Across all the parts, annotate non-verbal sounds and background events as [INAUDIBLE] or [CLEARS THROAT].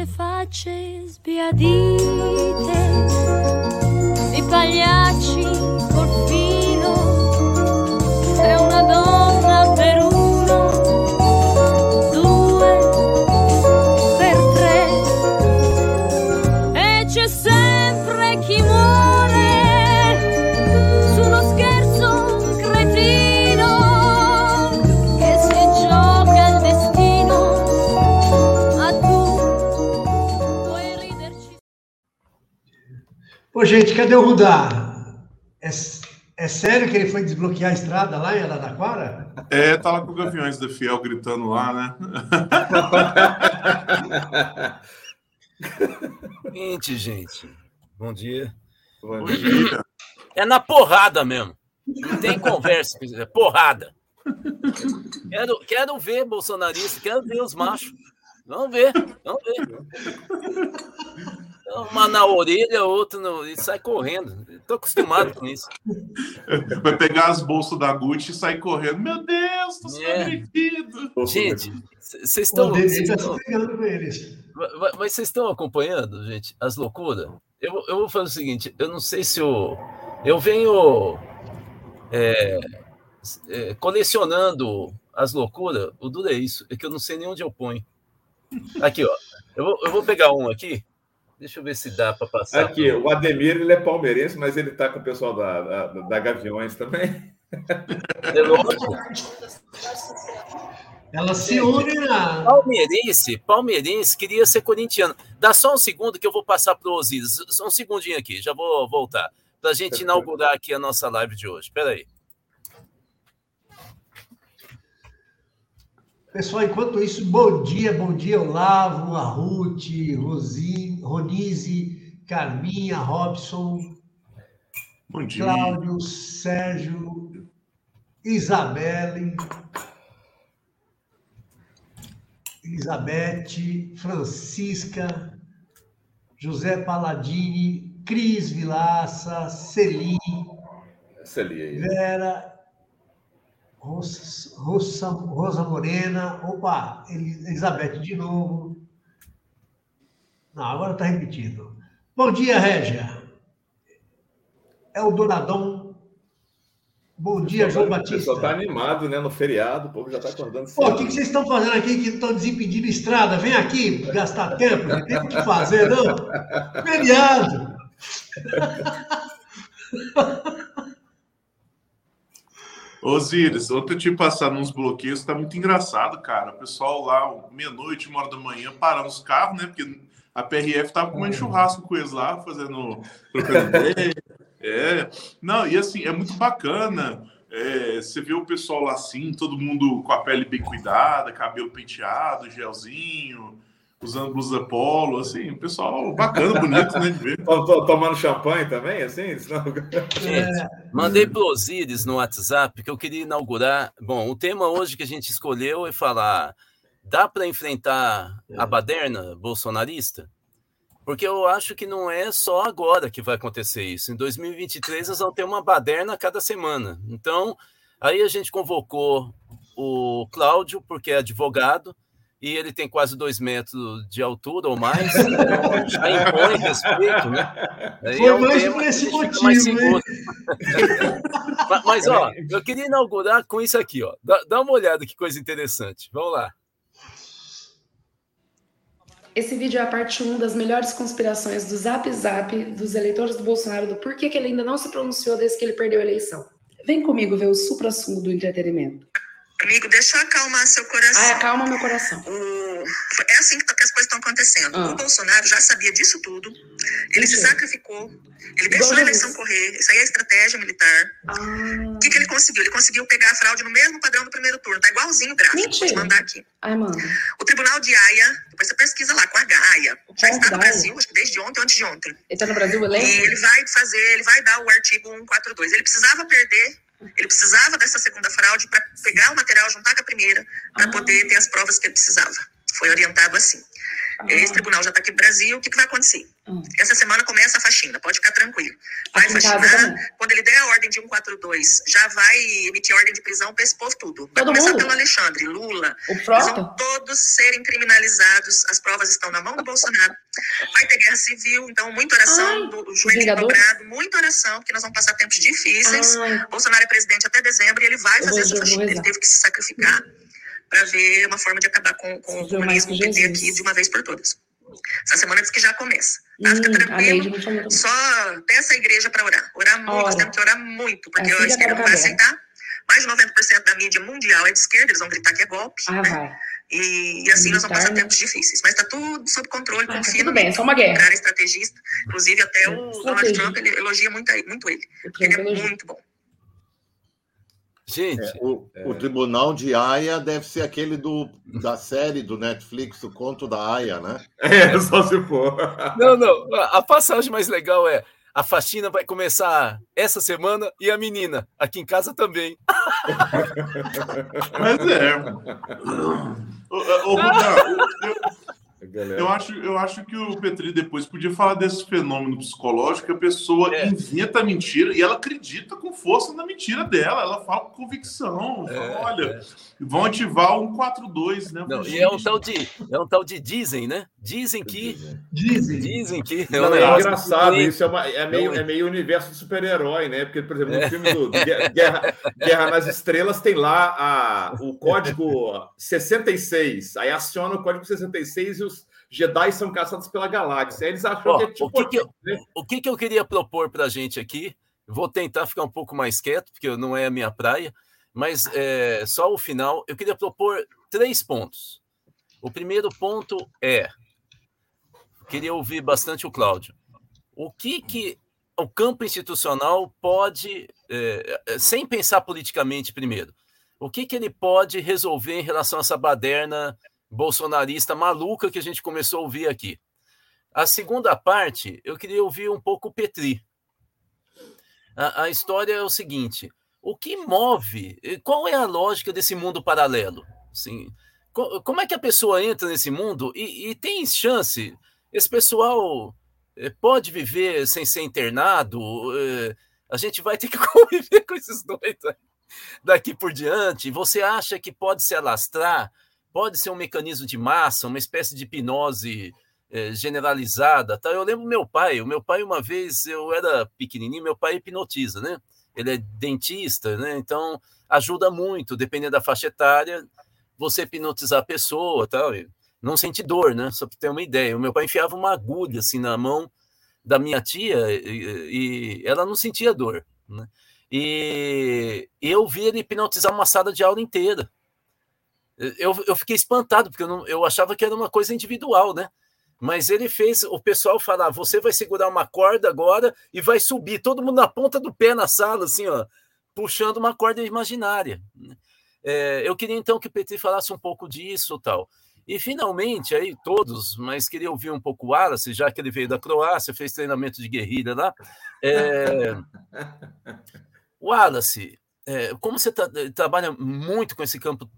queste facce sbiadite, i pagliacci col gente, cadê o Rudá? É, é sério que ele foi desbloquear a estrada lá em Araraquara? É, tá lá com o Gaviões da Fiel gritando lá, né? [LAUGHS] Gente, gente. Bom dia. Bom dia. É na porrada mesmo. Não tem conversa, é porrada. Quero, quero ver bolsonarista, quero ver os machos. Vamos ver, vamos ver. Uma na orelha, outra no... e sai correndo. Estou acostumado com isso. [LAUGHS] Vai pegar as bolsas da Gucci e sair correndo. Meu Deus, tô sendo É. agredido. Gente, vocês estão. Mas vocês estão acompanhando, gente, as loucuras? Eu, vou- eu vou fazer o seguinte: eu não sei se eu. Eu venho é, é, colecionando as loucuras. O duro é isso, é que eu não sei nem onde eu ponho. Aqui, ó. Eu vou, eu vou pegar um aqui. Deixa eu ver se dá para passar. Aqui, o Ademir ele é palmeirense, mas ele tá com o pessoal da, da, da Gaviões também. É lógico. Ela se une na. Palmeirense, palmeirense queria ser corintiano. Dá só um segundo que eu vou passar para o Osiris. Só um segundinho aqui, já vou voltar. Para a gente inaugurar aqui a nossa live de hoje. Espera aí. Pessoal, enquanto isso, bom dia, bom dia, Olavo, a Ruth, Rosi, Ronise, Carminha, Robson, Bom dia. Cláudio, Sérgio, Isabelle, Elizabeth, Francisca, José Paladini, Cris Vilaça, Celi, aí. Vera, Rosa, Rosa, Rosa Morena, opa, Elizabeth de novo. Não, agora está repetido. Bom dia, Régia. É o Donadão. Bom dia, João O pessoal tá Batista. animado, né? No feriado, o povo já tá acordando Pô, o que, que vocês estão fazendo aqui que estão desimpedindo estrada? Vem aqui gastar tempo, não tem o que fazer, não. Feriado. [LAUGHS] Osiris, ontem eu tive passado uns bloqueios, tá muito engraçado, cara. O pessoal lá, meia-noite, uma hora da manhã, parando os carros, né? Porque a PRF tava comendo churrasco com eles lá, fazendo. É. Não, e assim, é muito bacana. É, você vê o pessoal lá assim, todo mundo com a pele bem cuidada, cabelo penteado, gelzinho, usando blusa polo, assim, o pessoal bacana, bonito, né, de ver. [LAUGHS] Tomando champanhe também, assim? Senão- Gente, mandei para Osiris no WhatsApp que eu queria inaugurar. Bom, o tema hoje que a gente escolheu é falar: dá para enfrentar a baderna bolsonarista? Porque eu acho que não é só agora que vai acontecer isso. Em 2023, nós vamos ter uma baderna a cada semana. Então, aí a gente convocou o Cláudio, porque é advogado, e ele tem quase dois metros de altura ou mais. [LAUGHS] Então, já impõe respeito, né? Aí Foi é um mais tema por esse mais motivo, hein? seguro. [LAUGHS] Mas, mas, ó, eu queria inaugurar com isso aqui, ó. Dá, dá uma olhada que coisa interessante. Vamos lá. Esse vídeo é a parte 1 das melhores conspirações do Zap Zap dos eleitores do Bolsonaro, do porquê que ele ainda não se pronunciou desde que ele perdeu a eleição. Vem comigo ver o supra-sumo do entretenimento. Amigo, deixa eu acalmar seu coração. Ai, acalma meu coração. O- É assim que, as coisas estão acontecendo. Ah. O Bolsonaro já sabia disso tudo. Ele se sacrificou. Ele deixou a eleição correr. Isso aí é estratégia militar. Ah, O que, que ele conseguiu? Ele conseguiu pegar a fraude no mesmo padrão do primeiro turno. Tá igualzinho o gráfico. Vou te mandar aqui. ai, mano. O Tribunal de Haia, depois você pesquisa lá com a Gaia. Já está no? Brasil, acho que desde ontem ou antes de ontem. Ele tá no Brasil, E elenco? ele vai fazer, ele vai dar o artigo 142. Ele precisava perder, ele precisava dessa segunda fraude para pegar o material, juntar com a primeira, para Ah. poder ter as provas que ele precisava. Foi orientado assim. Esse tribunal já está aqui no Brasil, o que, que vai acontecer? Hum. Essa semana começa a faxina, pode ficar tranquilo. Vai Aqui faxinar, quando ele der a ordem de 142, já vai emitir ordem de prisão para esse povo tudo. Vai Todo começar mundo? pelo Alexandre, Lula, O eles vão todos serem criminalizados, as provas estão na mão do Bolsonaro. Vai ter guerra civil, então muita oração, Ai, do, joelho dobrado, muita oração, porque nós vamos passar tempos difíceis. Ai, Bolsonaro é presidente até dezembro e ele vai fazer essa faxina. Ele teve que se sacrificar para ver uma forma de acabar com, com o comunismo com PT aqui de uma vez por todas. Essa semana diz que já começa. Tá? Fica hum, tranquilo. Só peça a igreja para orar. Orar muito, Ora. nós temos que orar muito, porque Assim a que esquerda não vai aceitar. Mais de 90% da mídia mundial é de esquerda, eles vão gritar que é golpe. Ah, né? E, e assim nós vamos passar né? tempos difíceis. Mas está tudo sob controle, Ah, tá confia tudo no bem, é só uma guerra. cara estrategista. Inclusive, até o Donald. Trump ele elogia muito, muito ele. Ele é muito bom. Gente, É, o, o Tribunal de Haia deve ser aquele do, da série do Netflix, o Conto da Haia, né? [LAUGHS] É, só se for. não, não. A passagem mais legal é a faxina vai começar essa semana e a menina aqui em casa também. Mas é. Ô, ô, eu-. [LAUGHS] Eu acho, eu acho que o Petri depois podia falar desse fenômeno psicológico que a pessoa É. inventa a mentira e ela acredita com força na mentira dela. Ela fala com convicção. Fala, É, Olha, vão ativar o 142, né? Não, e é um tal de é um tal de dizem, né? Dizem que Dizem. dizem que Não, é negócio engraçado, que- isso é, uma- é meio, é meio universo de super-herói, né? Porque, por exemplo, no É. filme do Guerra, Guerra- nas Estrelas tem lá a, o código 66. Aí aciona o código 66 e os Jedi são caçados pela galáxia. Eles acham Ó, que é o tipo. que que eu- né? O que, que eu queria propor para a gente aqui? Vou tentar ficar um pouco mais quieto, porque não é a minha praia, mas é, só o final. Eu queria propor três pontos. O primeiro ponto é. Queria ouvir bastante o Cláudio. O que, que o campo institucional pode, é, é, sem pensar politicamente primeiro, o que, que ele pode resolver em relação a essa baderna bolsonarista maluca que a gente começou a ouvir aqui? A segunda parte, eu queria ouvir um pouco o Petri. A, a história é o seguinte: o que move, qual é a lógica desse mundo paralelo? Assim, co- como é que a pessoa entra nesse mundo e, e tem chance? Esse pessoal eh, pode viver sem ser internado? Eh, A gente vai ter que [LAUGHS] conviver com esses dois daqui por diante. Você acha que pode se alastrar? Pode ser um mecanismo de massa, uma espécie de hipnose eh, generalizada. Tá? Eu lembro meu pai. O meu pai, uma vez, eu era pequenininho, meu pai hipnotiza, né? Ele é dentista, né? Então ajuda muito, dependendo da faixa etária, você hipnotizar a pessoa, tal. e Não sente dor, né? Só para ter uma ideia. O meu pai enfiava uma agulha assim na mão da minha tia e, e ela não sentia dor, né? E eu vi ele hipnotizar uma sala de aula inteira. Eu, eu fiquei espantado, porque eu, não, eu achava que era uma coisa individual, né? Mas ele fez o pessoal falar: você vai segurar uma corda agora e vai subir, todo mundo na ponta do pé na sala, assim, ó, puxando uma corda imaginária. É, eu queria então que o Petri falasse um pouco disso tal. E finalmente, aí todos, mas queria ouvir um pouco o Wallace, já que ele veio da Croácia, fez treinamento de guerrilha lá. É, [LAUGHS] Wallace, é, como você tra trabalha muito com esse campo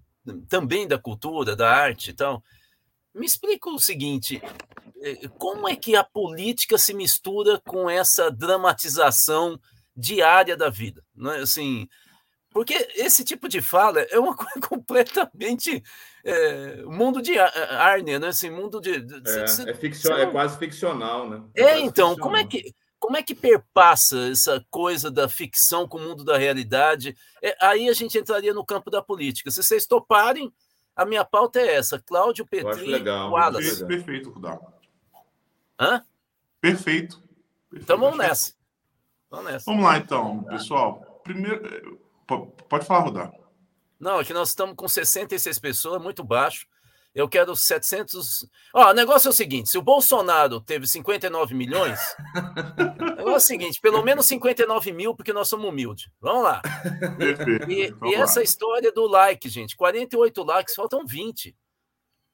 também da cultura, da arte e tal, me explica o seguinte: é, como é que a política se mistura com essa dramatização diária da vida? Não é? Assim, porque esse tipo de fala é uma [LAUGHS] coisa completamente é, mundo de Arne, né? Assim, mundo de, de É, cê- é, ficcio- é não- quase ficcional, né? é, quase então, como é ficcional. que como é que perpassa essa coisa da ficção com o mundo da realidade? É, aí a gente entraria no campo da política. Se vocês toparem, a minha pauta é essa: Cláudio Petri, legal, Wallace. Perfeito, perfeito, Rudá. Hã? Perfeito. Perfeito. Então vamos nessa. Vamos nessa. Vamos lá, então, pessoal. Primeiro. eh, po- Pode falar, Rudá. Não, aqui nós estamos com 66 pessoas, muito baixo. Eu quero 700. Ó, o negócio é o seguinte: se o Bolsonaro teve 59 milhões, o negócio é o seguinte: pelo menos 59 mil, porque nós somos humildes. Vamos lá. E, Vamos e lá. essa história do like, gente: 48 likes, faltam 20.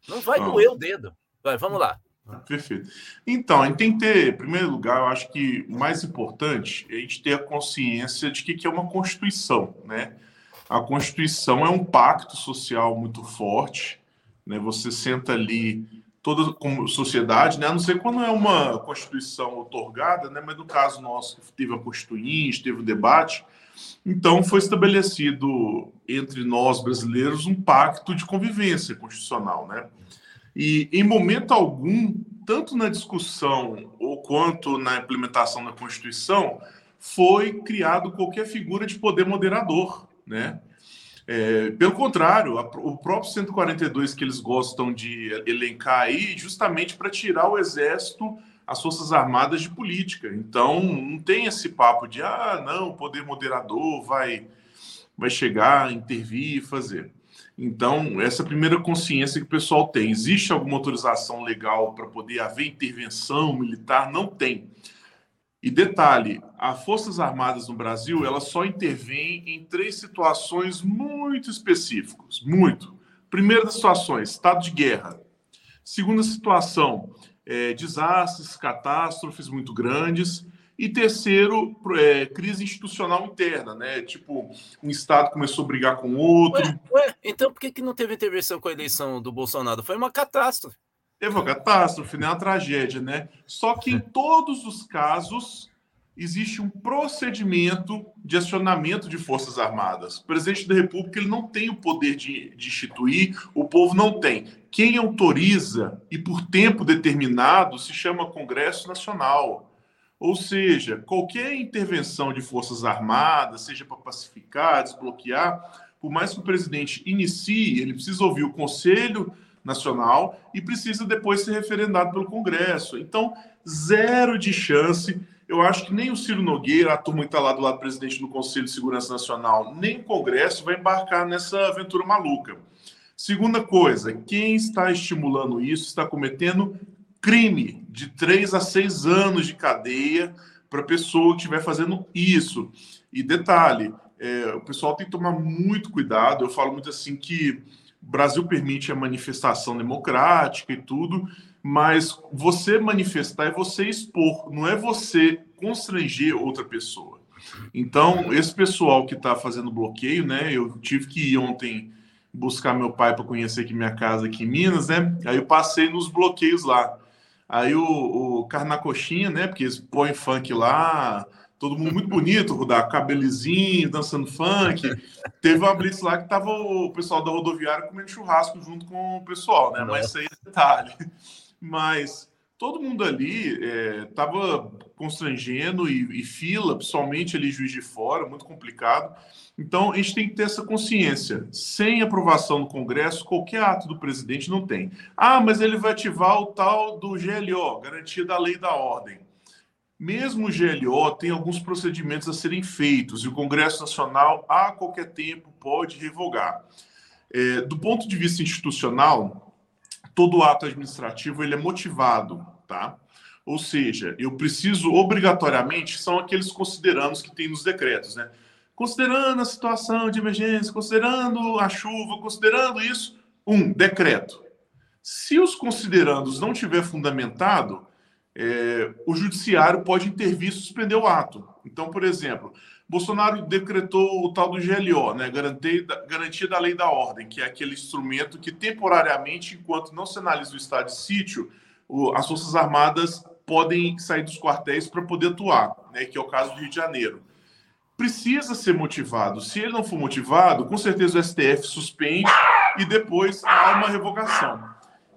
Não vai Vamos. doer o dedo. Vai, vamos lá. Perfeito. Então, a gente tem que ter, em primeiro lugar, eu acho que o mais importante é a gente ter a consciência de que, que é uma Constituição, né? A Constituição é um pacto social muito forte, né? Você senta ali toda como sociedade, né? A não ser quando é uma constituição otorgada, né? Mas no caso nosso teve a constituinte, teve o debate, então foi estabelecido entre nós brasileiros um pacto de convivência constitucional, né? E em momento algum, tanto na discussão ou quanto na implementação da Constituição, foi criado qualquer figura de poder moderador, né? É, pelo contrário, a, o próprio 142 que eles gostam de elencar aí, justamente para tirar o exército, as forças armadas de política. Então, não tem esse papo de, ah, não, o poder moderador vai, vai chegar, intervir e fazer. Então, essa é primeira consciência que o pessoal tem. Existe alguma autorização legal para poder haver intervenção militar? Não tem. E detalhe, as Forças Armadas no Brasil, elas só intervêm em três situações muito específicas, muito. Primeira das situações, estado de guerra. Segunda situação, é, desastres, catástrofes muito grandes. E terceiro, é, crise institucional interna, né? Tipo, um Estado começou a brigar com outro. Ué, ué, então por que, que não teve intervenção com a eleição do Bolsonaro? Foi uma catástrofe. Teve uma catástrofe, né? Uma tragédia, né? Só que em todos os casos existe um procedimento de acionamento de forças armadas. O presidente da República ele não tem o poder de, de instituir, o povo não tem. Quem autoriza e por tempo determinado se chama Congresso Nacional. Ou seja, qualquer intervenção de forças armadas, seja para pacificar, desbloquear, por mais que o presidente inicie, ele precisa ouvir o Conselho Nacional e precisa depois ser referendado pelo Congresso. Então, zero de chance. Eu acho que nem o Ciro Nogueira, a turma que está lá do lado do presidente do Conselho de Segurança Nacional, nem o Congresso vai embarcar nessa aventura maluca. Segunda coisa, quem está estimulando isso está cometendo crime de três a seis anos de cadeia para a pessoa que estiver fazendo isso. E detalhe, é, o pessoal tem que tomar muito cuidado. Eu falo muito assim que o Brasil permite a manifestação democrática e tudo, mas você manifestar é você expor, não é você constranger outra pessoa. Então, esse pessoal que está fazendo bloqueio, né? Eu tive que ir ontem buscar meu pai para conhecer aqui minha casa aqui em Minas, né? Aí eu passei nos bloqueios lá. Aí o, o Carnacoxinha, né? Porque eles põem funk lá, todo mundo muito bonito, Rudá, cabelizinho, dançando funk. Teve uma blitz lá que tava o pessoal da rodoviária comendo churrasco junto com o pessoal, né? Mas isso aí é detalhe. Mas todo mundo ali estava é, constrangendo e, e, fila, principalmente ali Juiz de Fora, muito complicado. Então, a gente tem que ter essa consciência. Sem aprovação do Congresso, qualquer ato do presidente não tem. Ah, mas ele vai ativar o tal do GLO, Garantia da Lei da Ordem. Mesmo o GLO tem alguns procedimentos a serem feitos e o Congresso Nacional, a qualquer tempo, pode revogar. É, do ponto de vista institucional, todo ato administrativo ele é motivado, tá? Ou seja, eu preciso obrigatoriamente, são aqueles considerandos que tem nos decretos, né? considerando a situação de emergência, considerando a chuva, considerando isso, um decreto. Se os considerandos não tiver fundamentado, é, o judiciário pode intervir e suspender o ato. Então, por exemplo, Bolsonaro decretou o tal do GLO, né, garantia, da lei da ordem, que é aquele instrumento que temporariamente, enquanto não se analisa o estado de sítio, o, as forças armadas podem sair dos quartéis para poder atuar, né, que é o caso do Rio de Janeiro precisa ser motivado. Se ele não for motivado, com certeza o STF suspende e depois há uma revogação.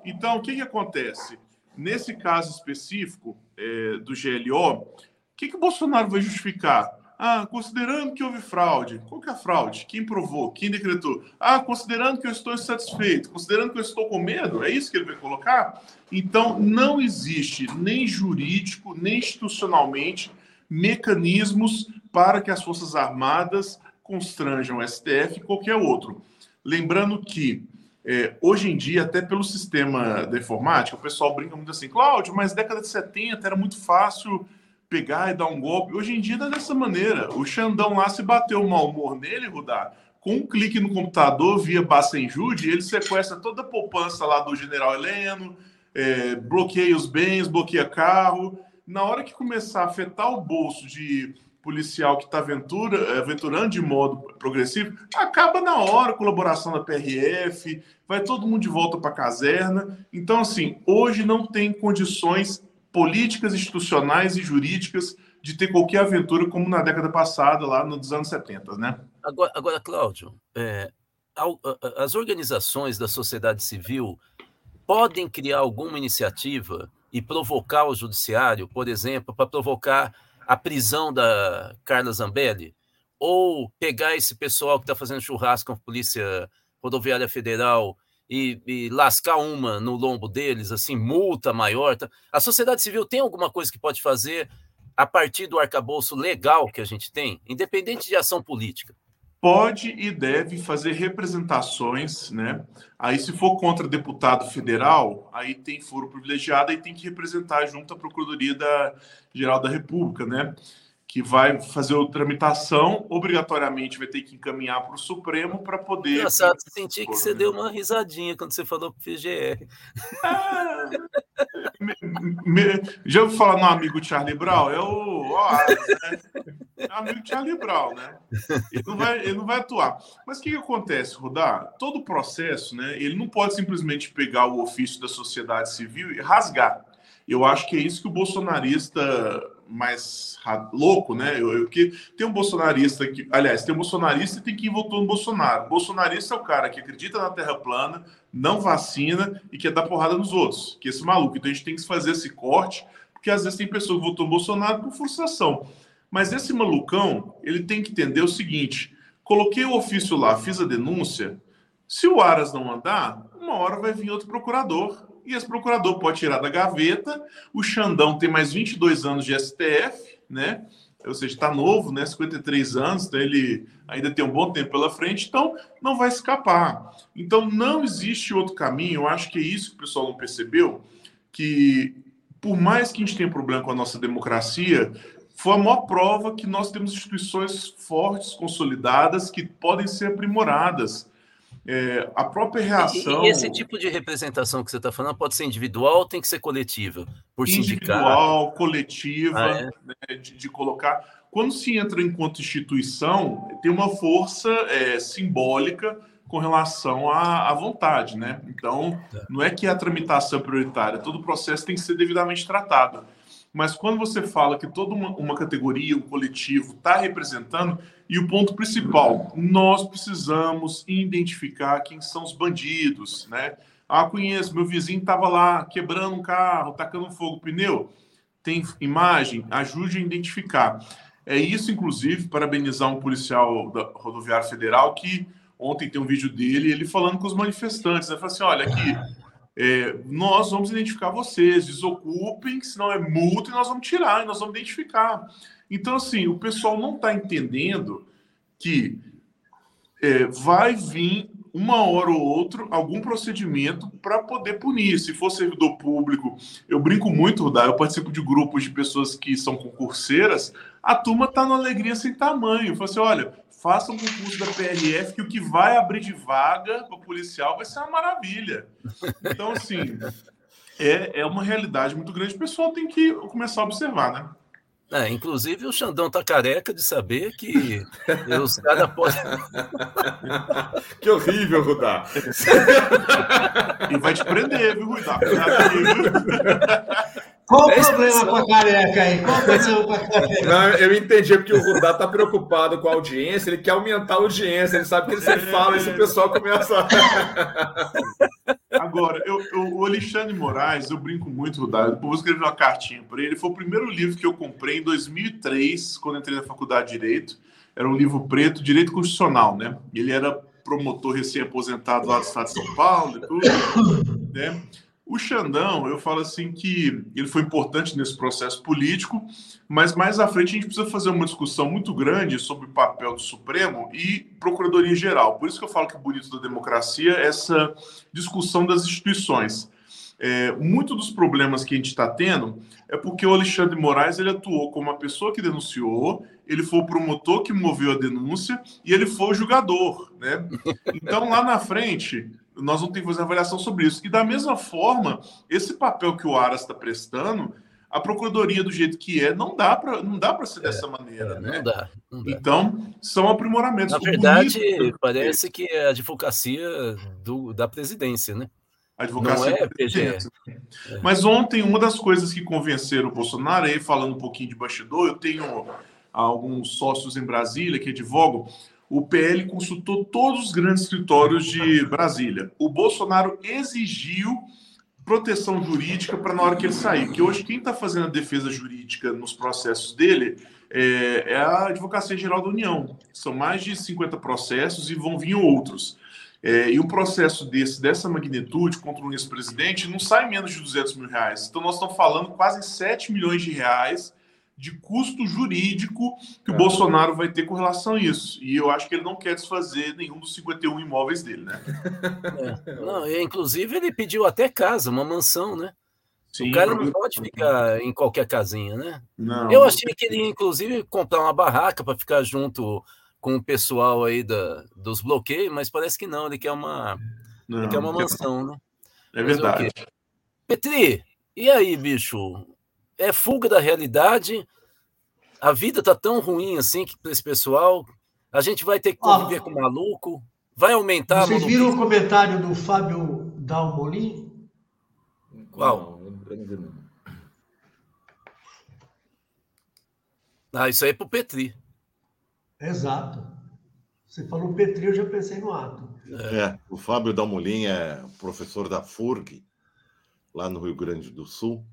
Então, o que, que acontece? Nesse caso específico é, do GLO, o que, que o Bolsonaro vai justificar? Ah, considerando que houve fraude. Qual que é a fraude? Quem provou? Quem decretou? Ah, considerando que eu estou insatisfeito, considerando que eu estou com medo, é isso que ele vai colocar? Então, não existe, nem jurídico, nem institucionalmente, mecanismos para que as Forças Armadas constranjam o STF e qualquer outro. Lembrando que, é, hoje em dia, até pelo sistema da informática, o pessoal brinca muito assim, Cláudio, mas década de 70 era muito fácil pegar e dar um golpe. Hoje em dia é dessa maneira. O Xandão lá, se bateu o mau humor nele, Rudá, com um clique no computador via Bacenjude, ele sequestra toda a poupança lá do general Heleno, é, bloqueia os bens, bloqueia carro. Na hora que começar a afetar o bolso de policial que está aventura, aventurando de modo progressivo, acaba na hora a colaboração da PRF, vai todo mundo de volta para a caserna. Então, assim, hoje não tem condições políticas, institucionais e jurídicas de ter qualquer aventura como na década passada, lá nos anos 70, né? Agora, agora Cláudio, é, as organizações da sociedade civil podem criar alguma iniciativa e provocar o judiciário, por exemplo, para provocar a prisão da Carla Zambelli? Ou pegar esse pessoal que está fazendo churrasco com a Polícia Rodoviária Federal e, e, lascar uma no lombo deles, assim, multa maior? Tá? A sociedade civil tem alguma coisa que pode fazer a partir do arcabouço legal que a gente tem, independente de ação política? Pode e deve fazer representações, né? Aí, se for contra deputado federal, aí tem foro privilegiado e tem que representar junto à Procuradoria da Geral da República, né? Que vai fazer a tramitação, obrigatoriamente vai ter que encaminhar para o Supremo para poder. Engraçado, senti que você deu uma risadinha quando você falou para o FGR. Ah, me, me, já ouviu falar no amigo Charlie Brown? É o. Ó, né? É amigo Charlie Brown, né? Ele não vai, ele não vai atuar. Mas o que, que acontece, Rodar? Todo o processo, né? Ele não pode simplesmente pegar o ofício da sociedade civil e rasgar. Eu acho que é isso que o bolsonarista mais louco, né? Eu, eu, que tem um bolsonarista que, aliás, tem um bolsonarista e tem quem votou no Bolsonaro. Bolsonarista é o cara que acredita na Terra plana, não vacina e quer dar porrada nos outros, que é esse maluco. Então a gente tem que fazer esse corte, porque às vezes tem pessoa que votou no Bolsonaro por frustração. Mas esse malucão, ele tem que entender o seguinte: coloquei o ofício lá, fiz a denúncia. Se o Aras não andar, uma hora vai vir outro procurador e esse procurador pode tirar da gaveta. O Xandão tem mais 22 anos de STF, né? Ou seja, está novo, né? 53 anos, então ele ainda tem um bom tempo pela frente, então não vai escapar. Então não existe outro caminho. Eu acho que é isso que o pessoal não percebeu, que por mais que a gente tenha problema com a nossa democracia, foi a maior prova que nós temos instituições fortes, consolidadas, que podem ser aprimoradas. É, a própria reação. E, esse tipo de representação que você está falando pode ser individual ou tem que ser coletiva? Por individual, sindicato? coletiva, ah, é? né, de, de, colocar. Quando se entra enquanto instituição, tem uma força é, simbólica com relação à, à, vontade, né? Então, tá. não é que a tramitação é prioritária, todo o processo tem que ser devidamente tratado. Mas quando você fala que toda uma, uma categoria, um coletivo está representando, e o ponto principal, nós precisamos identificar quem são os bandidos, né? Ah, conheço, meu vizinho estava lá quebrando um carro, tacando fogo pneu. Tem imagem? Ajude a identificar. É isso, inclusive, parabenizar um policial da Rodoviária Federal que ontem tem um vídeo dele, ele falando com os manifestantes. Ele falou assim: olha, aqui, é, nós vamos identificar vocês, desocupem, senão é multa e nós vamos tirar, e nós vamos identificar. Então, assim, o pessoal não está entendendo que é, vai vir uma hora ou outra algum procedimento para poder punir. Se for servidor público, eu brinco muito, Rudá, eu participo de grupos de pessoas que são concurseiras, a turma está numa alegria sem tamanho. Fala assim: olha, faça um concurso da PRF que o que vai abrir de vaga para policial vai ser uma maravilha. Então, assim, é, é uma realidade muito grande. O pessoal tem que começar a observar, né? É, inclusive o Xandão tá careca de saber que os caras podem. que horrível, Rudá. e vai te prender, viu, Rudá? [LAUGHS] Qual o problema com a careca aí? Qual o problema com a careca? Não, eu entendi, porque o Rudá tá preocupado com a audiência, ele quer aumentar a audiência, ele sabe que ele é... fala e o pessoal começa. [LAUGHS] Agora, eu, eu, o Alexandre Moraes, eu brinco muito, Rudá, eu vou escrever uma cartinha para ele. Foi o primeiro livro que eu comprei em 2003, quando entrei na faculdade de Direito. Era um livro preto, Direito Constitucional, né? Ele era promotor recém-aposentado lá do estado de São Paulo e tudo, né? O Xandão, eu falo assim que ele foi importante nesse processo político, mas mais à frente a gente precisa fazer uma discussão muito grande sobre o papel do Supremo e Procuradoria Geral. Por isso que eu falo que o bonito da democracia é essa discussão das instituições. É, muito dos problemas que a gente está tendo é porque o Alexandre Moraes ele atuou como a pessoa que denunciou, ele foi o promotor que moveu a denúncia e ele foi o julgador, né? Então lá na frente nós ter que fazer avaliação sobre isso. E da mesma forma, esse papel que o Aras está prestando, a procuradoria do jeito que é, não dá para não dá para ser dessa maneira, né? Não dá, não dá. Então, são aprimoramentos. Na verdade, bonito- parece que é a advocacia do, da presidência, né? A advocacia Não é presidente. Mas ontem, uma das coisas que convenceram o Bolsonaro, aí falando um pouquinho de bastidor, eu tenho alguns sócios em Brasília que advogam. O PL consultou todos os grandes escritórios de Brasília. O Bolsonaro exigiu proteção jurídica para na hora que ele sair. Porque hoje quem está fazendo a defesa jurídica nos processos dele é, é a Advocacia Geral da União. São mais de 50 processos e vão vir outros. É, e um processo desse, dessa magnitude contra um ex-presidente não sai menos de 200 mil reais. Então nós estamos falando quase 7 milhões de reais de custo jurídico que o É. Bolsonaro vai ter com relação a isso. E eu acho que ele não quer desfazer nenhum dos 51 imóveis dele, né? É. Não, e, inclusive, ele pediu até casa, uma mansão, né? Sim, o cara não pode ficar em qualquer casinha, né? Não. Eu achei que ele ia, inclusive, comprar uma barraca para ficar junto com o pessoal aí da, dos bloqueios, mas parece que não, ele quer uma, Não, ele quer uma mansão, né? É o verdade. Petri, e aí, bicho? É fuga da realidade? A vida tá tão ruim assim que para esse pessoal, a gente vai ter que conviver com maluco? Vai aumentar a Vocês viram o comentário do Fábio Dalmolin? Qual? Ah, isso aí é pro Petri. Exato. Você falou Petri, eu já pensei no ato. É, o Fábio Dalmolin é professor da FURG, lá no Rio Grande do Sul,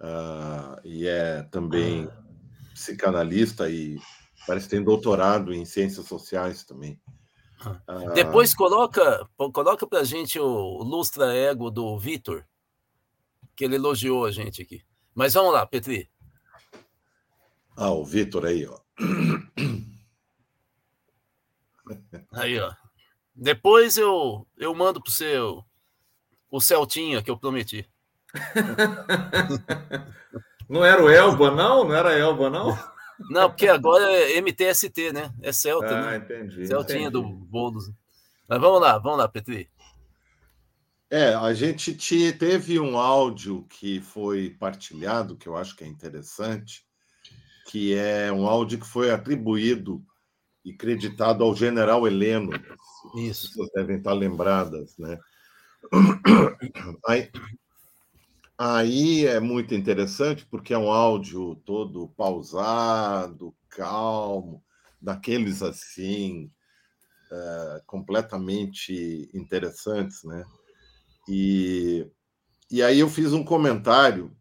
ah, e é também psicanalista e parece que tem doutorado em ciências sociais também. Ah, Depois coloca, coloca pra gente o lustra ego do Vitor, que ele elogiou a gente aqui. Mas vamos lá, Petri. Ah, o Vitor aí, ó. [COUGHS] Aí, ó. Depois eu, eu mando pro seu o Celtinha que eu prometi. [LAUGHS] Não era o Elba, não? Não era Elba, não? Não, porque agora é MTST, né? É Celta, Ah, né? entendi. Celtinha entendi. do Boulos. Mas vamos lá, vamos lá, Petri. É, a gente te- teve um áudio que foi partilhado, que eu acho que é interessante, que é um áudio que foi atribuído e creditado ao general Heleno. Isso. Pessoas devem estar lembradas, né? [COUGHS] Aí, aí é muito interessante, porque é um áudio todo pausado, calmo, daqueles assim, eh, completamente interessantes, né? E, e aí eu fiz um comentário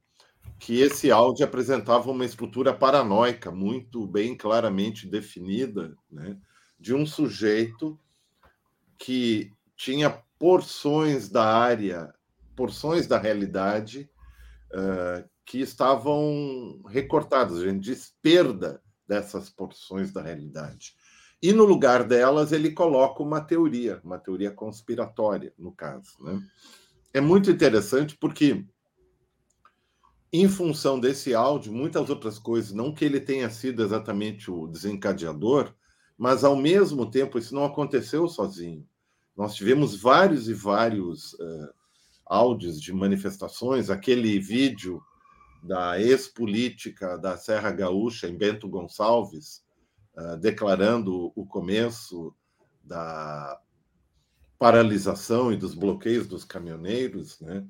que esse áudio apresentava uma estrutura paranoica muito bem claramente definida, né? de um sujeito que tinha porções da área, porções da realidade eh, que estavam recortadas, a gente diz perda dessas porções da realidade. E no lugar delas ele coloca uma teoria, uma teoria conspiratória, no caso. Né? É muito interessante porque, em função desse áudio, muitas outras coisas, não que ele tenha sido exatamente o desencadeador, mas ao mesmo tempo isso não aconteceu sozinho. Nós tivemos vários e vários eh, áudios de manifestações, aquele vídeo da ex-política da Serra Gaúcha, em Bento Gonçalves, eh, declarando o começo da paralisação e dos bloqueios dos caminhoneiros, né?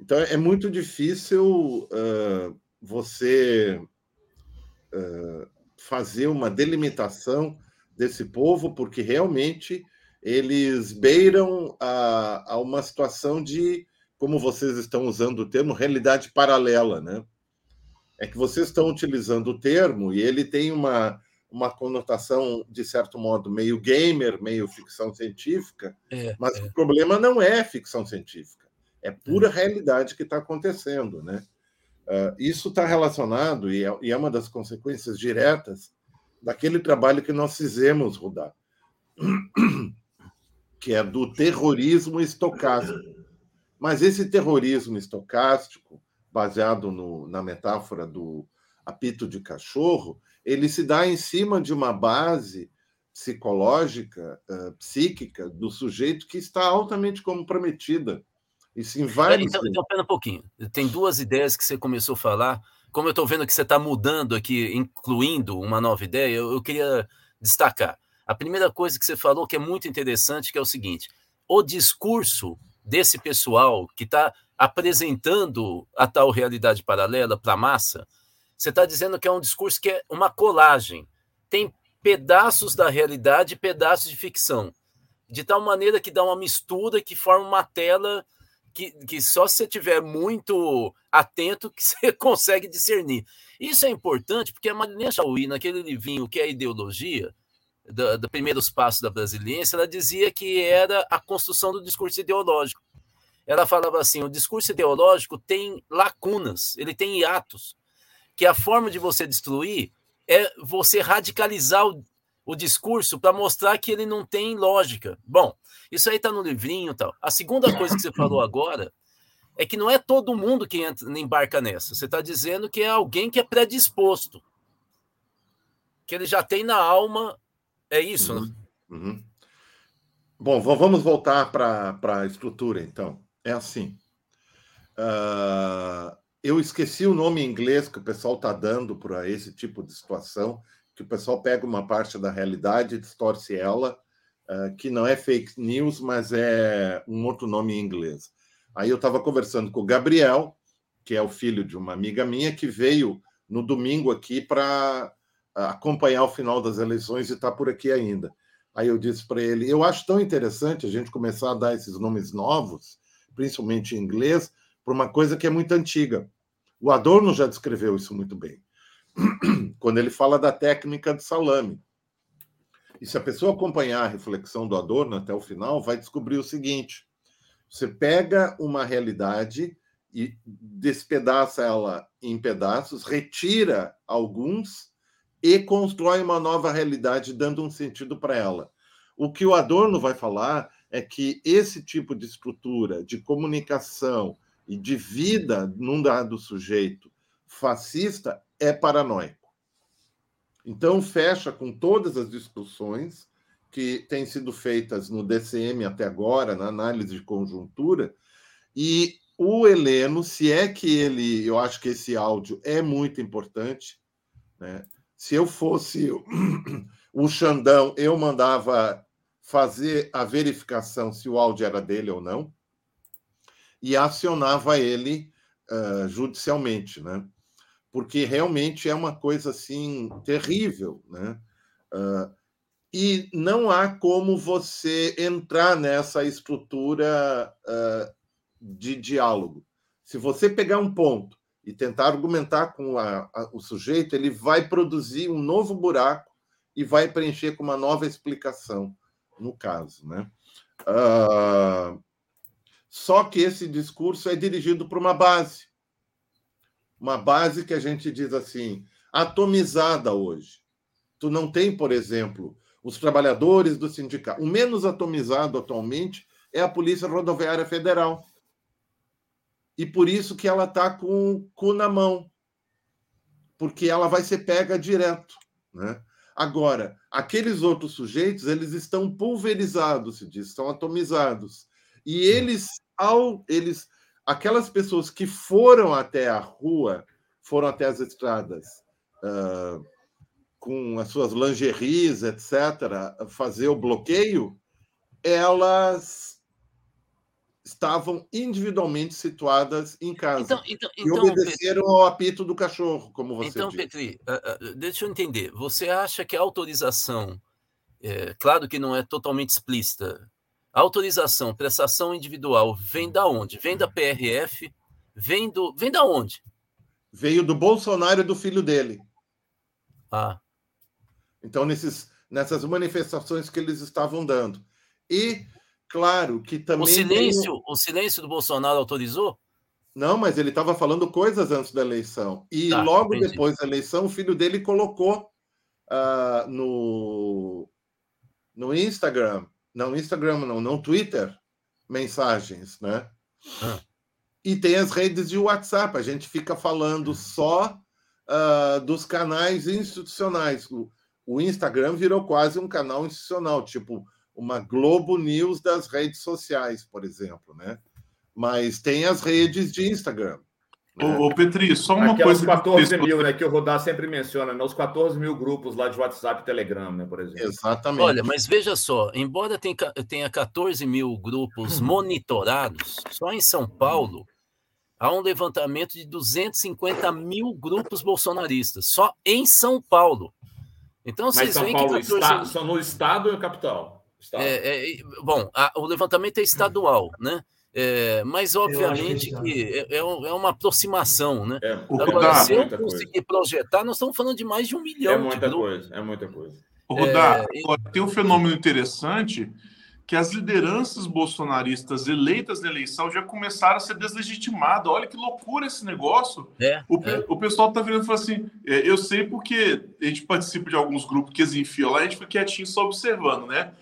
Então é muito difícil eh, você eh, fazer uma delimitação desse povo, porque realmente eles beiram a, a uma situação de, como vocês estão usando o termo, realidade paralela, né? É que vocês estão utilizando o termo e ele tem uma, uma conotação, de certo modo, meio gamer, meio ficção científica, É, mas é. o problema não é ficção científica, é pura realidade que está acontecendo, né? Ah, isso está relacionado, e é, e é uma das consequências diretas daquele trabalho que nós fizemos, Rudá, [CLEARS THROAT] que é do terrorismo estocástico. Mas esse terrorismo estocástico, baseado no- na metáfora do apito de cachorro, ele se dá em cima de uma base psicológica, eh, psíquica, do sujeito que está altamente comprometida Isso em vários. Então, então, pera um pouquinho. Tem duas ideias que você começou a falar. Como eu estou vendo que você está mudando aqui, incluindo uma nova ideia, eu, eu queria destacar. A primeira coisa que você falou que é muito interessante, que é o seguinte: o discurso desse pessoal que está apresentando a tal realidade paralela para a massa, você está dizendo que é um discurso que é uma colagem. Tem pedaços da realidade e pedaços de ficção. De tal maneira que dá uma mistura que forma uma tela que, que só se você estiver muito atento que [LAUGHS] você consegue discernir. Isso é importante porque a Marilena Chauí, naquele livrinho que é ideologia, do, do Primeiros Passos da Brasiliense, ela dizia que era a construção do discurso ideológico. Ela falava assim: o discurso ideológico tem lacunas, ele tem hiatos, que a forma de você destruir é você radicalizar o, o discurso para mostrar que ele não tem lógica. Bom, isso aí está no livrinho tal. A segunda coisa que você falou [COUGHS] agora é que não é todo mundo que entra, embarca nessa. Você está dizendo que é alguém que é predisposto, que ele já tem na alma. É isso, uhum. né? Uhum. Bom, vamos voltar para a estrutura, então. É assim. Uh, eu esqueci o nome em inglês que o pessoal está dando para esse tipo de situação, que o pessoal pega uma parte da realidade e distorce ela, uh, que não é fake news, mas é um outro nome em inglês. Aí eu estava conversando com o Gabriel, que é o filho de uma amiga minha, que veio no domingo aqui para acompanhar o final das eleições e está por aqui ainda. Aí eu disse para ele: eu acho tão interessante a gente começar a dar esses nomes novos, principalmente em inglês, para uma coisa que é muito antiga. O Adorno já descreveu isso muito bem, [CLEARS THROAT] quando ele fala da técnica do salame. E se a pessoa acompanhar a reflexão do Adorno até o final, vai descobrir o seguinte: você pega uma realidade e despedaça ela em pedaços, retira alguns e constrói uma nova realidade, dando um sentido para ela. O que o Adorno vai falar é que esse tipo de estrutura de comunicação e de vida num dado sujeito fascista é paranoico. Então, fecha com todas as discussões que têm sido feitas no DCM até agora, na análise de conjuntura, e o Heleno, se é que ele, eu acho que esse áudio é muito importante, né? Se eu fosse [CLEARS THROAT] o Xandão, eu mandava fazer a verificação se o áudio era dele ou não e acionava ele uh, judicialmente, né? Porque realmente é uma coisa assim terrível, né? Uh, e não há como você entrar nessa estrutura uh, de diálogo. Se você pegar um ponto e tentar argumentar com a, a, o sujeito, ele vai produzir um novo buraco e vai preencher com uma nova explicação no caso. Né? Uh, só que esse discurso é dirigido para uma base. Uma base que a gente diz assim, atomizada hoje. Tu não tem, por exemplo, os trabalhadores do sindicato. O menos atomizado atualmente é a Polícia Rodoviária Federal. E por isso que ela está com o cu na mão. Porque ela vai ser pega direto. Né? Agora, aqueles outros sujeitos, eles estão pulverizados, se diz, estão atomizados. E eles, ao eles, aquelas pessoas que foram até a rua, foram até as estradas, uh, com as suas lingeries, etc., fazer o bloqueio, elas estavam individualmente situadas em casa então, então, e então, obedeceram Petri, ao apito do cachorro, como você então, disse. Petri, uh, uh, deixa eu entender. Você acha que a autorização, é, claro que não é totalmente explícita, a autorização, prestação individual, vem da onde? Vem da PRF? Vem do, vem da onde? Veio do Bolsonaro e do filho dele. Ah. Então nesses nessas manifestações que eles estavam dando e Claro que também. O silêncio, tem... o silêncio do Bolsonaro autorizou? Não, mas ele estava falando coisas antes da eleição. E tá, logo entendi. depois da eleição, o filho dele colocou uh, no, no Instagram, não Instagram, não, não Twitter, mensagens, né? Ah. E tem as redes de WhatsApp. A gente fica falando só uh, dos canais institucionais. O, o Instagram virou quase um canal institucional, tipo uma Globo News das redes sociais, por exemplo, né? mas tem as redes de Instagram. Ô, ô, Petri, só uma Aquelas coisa. 14 mil, né, que o Rodar sempre menciona, né, os 14 mil grupos lá de WhatsApp e Telegram, né, por exemplo. Exatamente. Olha, mas veja só, embora tenha, tenha 14 mil grupos monitorados, só em São Paulo há um levantamento de 250 mil grupos bolsonaristas, só em São Paulo. Então Mas vocês São veem Paulo que 14... está, só no estado ou capital? É, é, bom, a, o levantamento é estadual, né? É, mas obviamente que que é, é é uma aproximação, né? É, O Agora, Rudá, se eu muita coisa. conseguir projetar, nós estamos falando de mais de um milhão É de muita coisa, é muita coisa. Rudá, É, agora, tem um fenômeno interessante que as lideranças bolsonaristas eleitas na eleição já começaram a ser deslegitimadas. Olha que loucura esse negócio. É, O, é. o pessoal tá virando e fala assim: é, eu sei porque a gente participa de alguns grupos que eles enfiam lá, a gente fica quietinho só observando, né?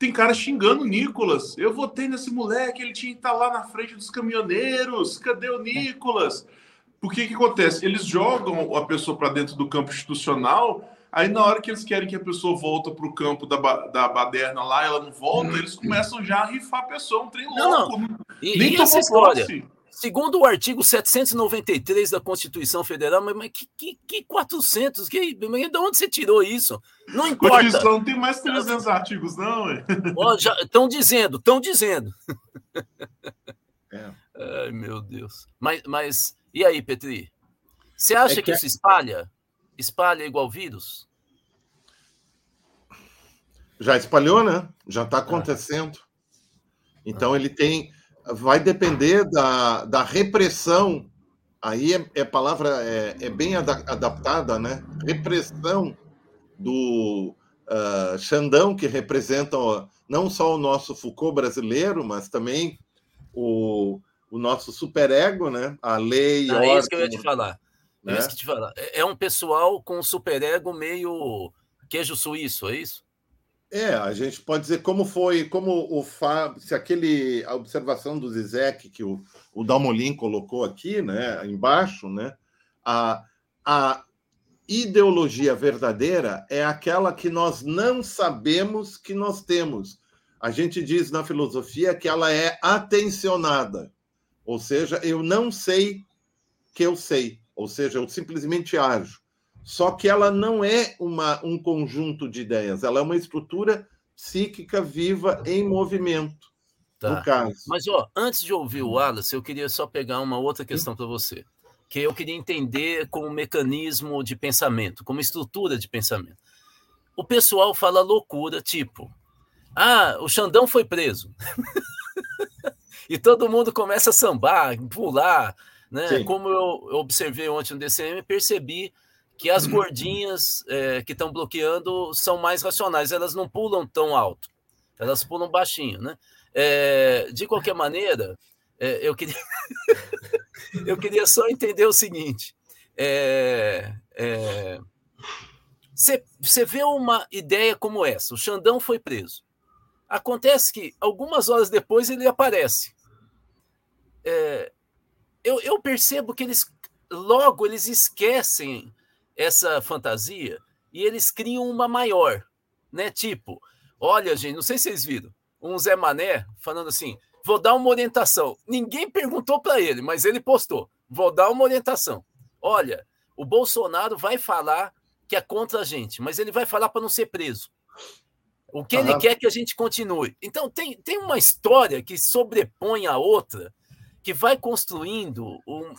Tem cara xingando o Nicolas. Eu votei nesse moleque, ele tinha que estar lá na frente dos caminhoneiros. Cadê o Nicolas? Porque que acontece? Eles jogam a pessoa para dentro do campo institucional, aí na hora que eles querem que a pessoa volta para o campo da, ba- da baderna lá, ela não volta, eles começam já a rifar a pessoa, um trem Não, louco. E, Nem e tomou essa história? posse. Segundo o artigo 793 da Constituição Federal, mas, mas que, que, que 400? Que, mas de onde você tirou isso? Não importa. Não tem mais 300 artigos, não. Estão dizendo, estão dizendo. É. Ai, meu Deus. Mas, mas e aí, Petri? Você acha É que que isso espalha? Espalha igual vírus? Já espalhou, né? Já está acontecendo. Então ele tem. Vai depender da, da repressão. Aí é, é palavra é, é bem ada- adaptada, né? Repressão do ah, Xandão, que representa não só o nosso Foucault brasileiro, mas também o, o nosso superego, né? A lei, Não, é isso que eu ia ordem, te falar. É né? isso que eu te falar. É é um pessoal com superego meio queijo suíço, é isso? É, a gente pode dizer como foi, como o Fábio, se aquele a observação do Zizek que o, o Dalmolin colocou aqui, né, embaixo, né, a, a ideologia verdadeira é aquela que nós não sabemos que nós temos. A gente diz na filosofia que ela é atencionada, ou seja, eu não sei que eu sei, ou seja, eu simplesmente ajo. Só que ela não é uma, um conjunto de ideias, ela é uma estrutura psíquica viva em movimento, Tá. no caso. Mas, ó, antes de ouvir o Wallace, eu queria só pegar uma outra questão para você, que eu queria entender como mecanismo de pensamento, como estrutura de pensamento. O pessoal fala loucura, tipo, ah, o Xandão foi preso. [LAUGHS] e todo mundo começa a sambar, pular, né? Sim. Como eu observei ontem no DCM, percebi que as gordinhas eh, que estão bloqueando são mais racionais, elas não pulam tão alto, elas pulam baixinho, né? É, de qualquer maneira, é, eu, queria... [LAUGHS] eu queria só entender o seguinte: você vê uma ideia como essa, o Xandão foi preso. Acontece que algumas horas depois ele aparece. É, eu, eu percebo que eles logo eles esquecem essa fantasia e eles criam uma maior, né? Tipo, olha, gente, não sei se vocês viram, um Zé Mané falando assim: vou dar uma orientação. Ninguém perguntou para ele, mas ele postou: vou dar uma orientação. Olha, o Bolsonaro vai falar que é contra a gente, mas ele vai falar para não ser preso. O que ele Aham. quer é que a gente continue. Então, tem, tem uma história que sobrepõe a outra, que vai construindo um-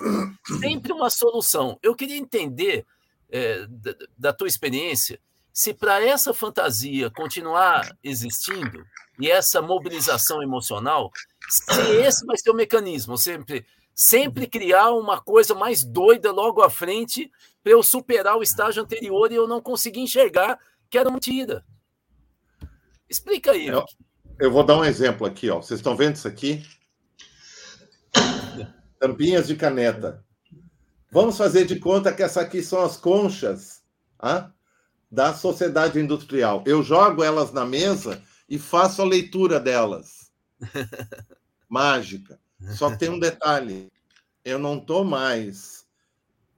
sempre uma solução. Eu queria entender, é, da, da tua experiência, se para essa fantasia continuar existindo e essa mobilização emocional, se esse vai ser o mecanismo, sempre, sempre criar uma coisa mais doida logo à frente para eu superar o estágio anterior e eu não conseguir enxergar que era mentira. Explica aí. Eu- Eu vou dar um exemplo aqui, ó. Vocês estão vendo isso aqui? Tampinhas de caneta. Vamos fazer de conta que essa aqui são as conchas ah, da sociedade industrial. Eu jogo elas na mesa e faço a leitura delas. [LAUGHS] Mágica. Só tem um detalhe. Eu não estou mais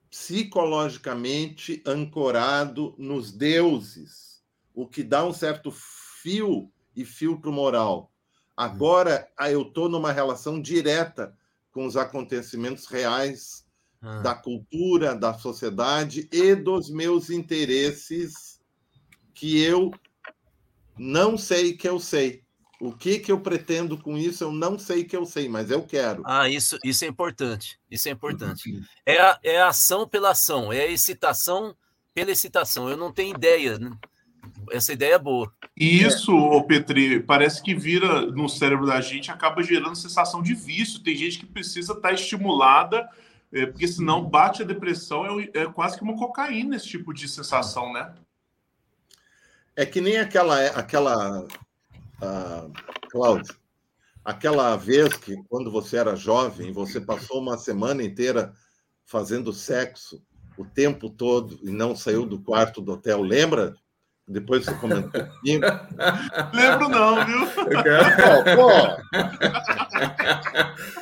psicologicamente ancorado nos deuses, o que dá um certo fio e filtro moral. Agora eu estou numa relação direta com os acontecimentos reais Ah, da cultura, da sociedade e dos meus interesses que eu não sei que eu sei. O que que eu pretendo com isso, eu não sei que eu sei, mas eu quero. Ah, isso, isso é importante. Isso é importante. É a, é a ação pela ação, é a excitação pela excitação. Eu não tenho ideia. né? Essa ideia é boa. E isso, ô Petri, parece que vira no cérebro da gente, acaba gerando sensação de vício. Tem gente que precisa estar estimulada, é, porque senão bate a depressão, é, é quase que uma cocaína esse tipo de sensação, né? É que nem aquela, aquela ah, Cláudio, aquela vez que, quando você era jovem, você passou uma semana inteira fazendo sexo o tempo todo e não saiu do quarto do hotel, lembra? Depois você comentou comigo. Lembro não, viu? Pô, pô.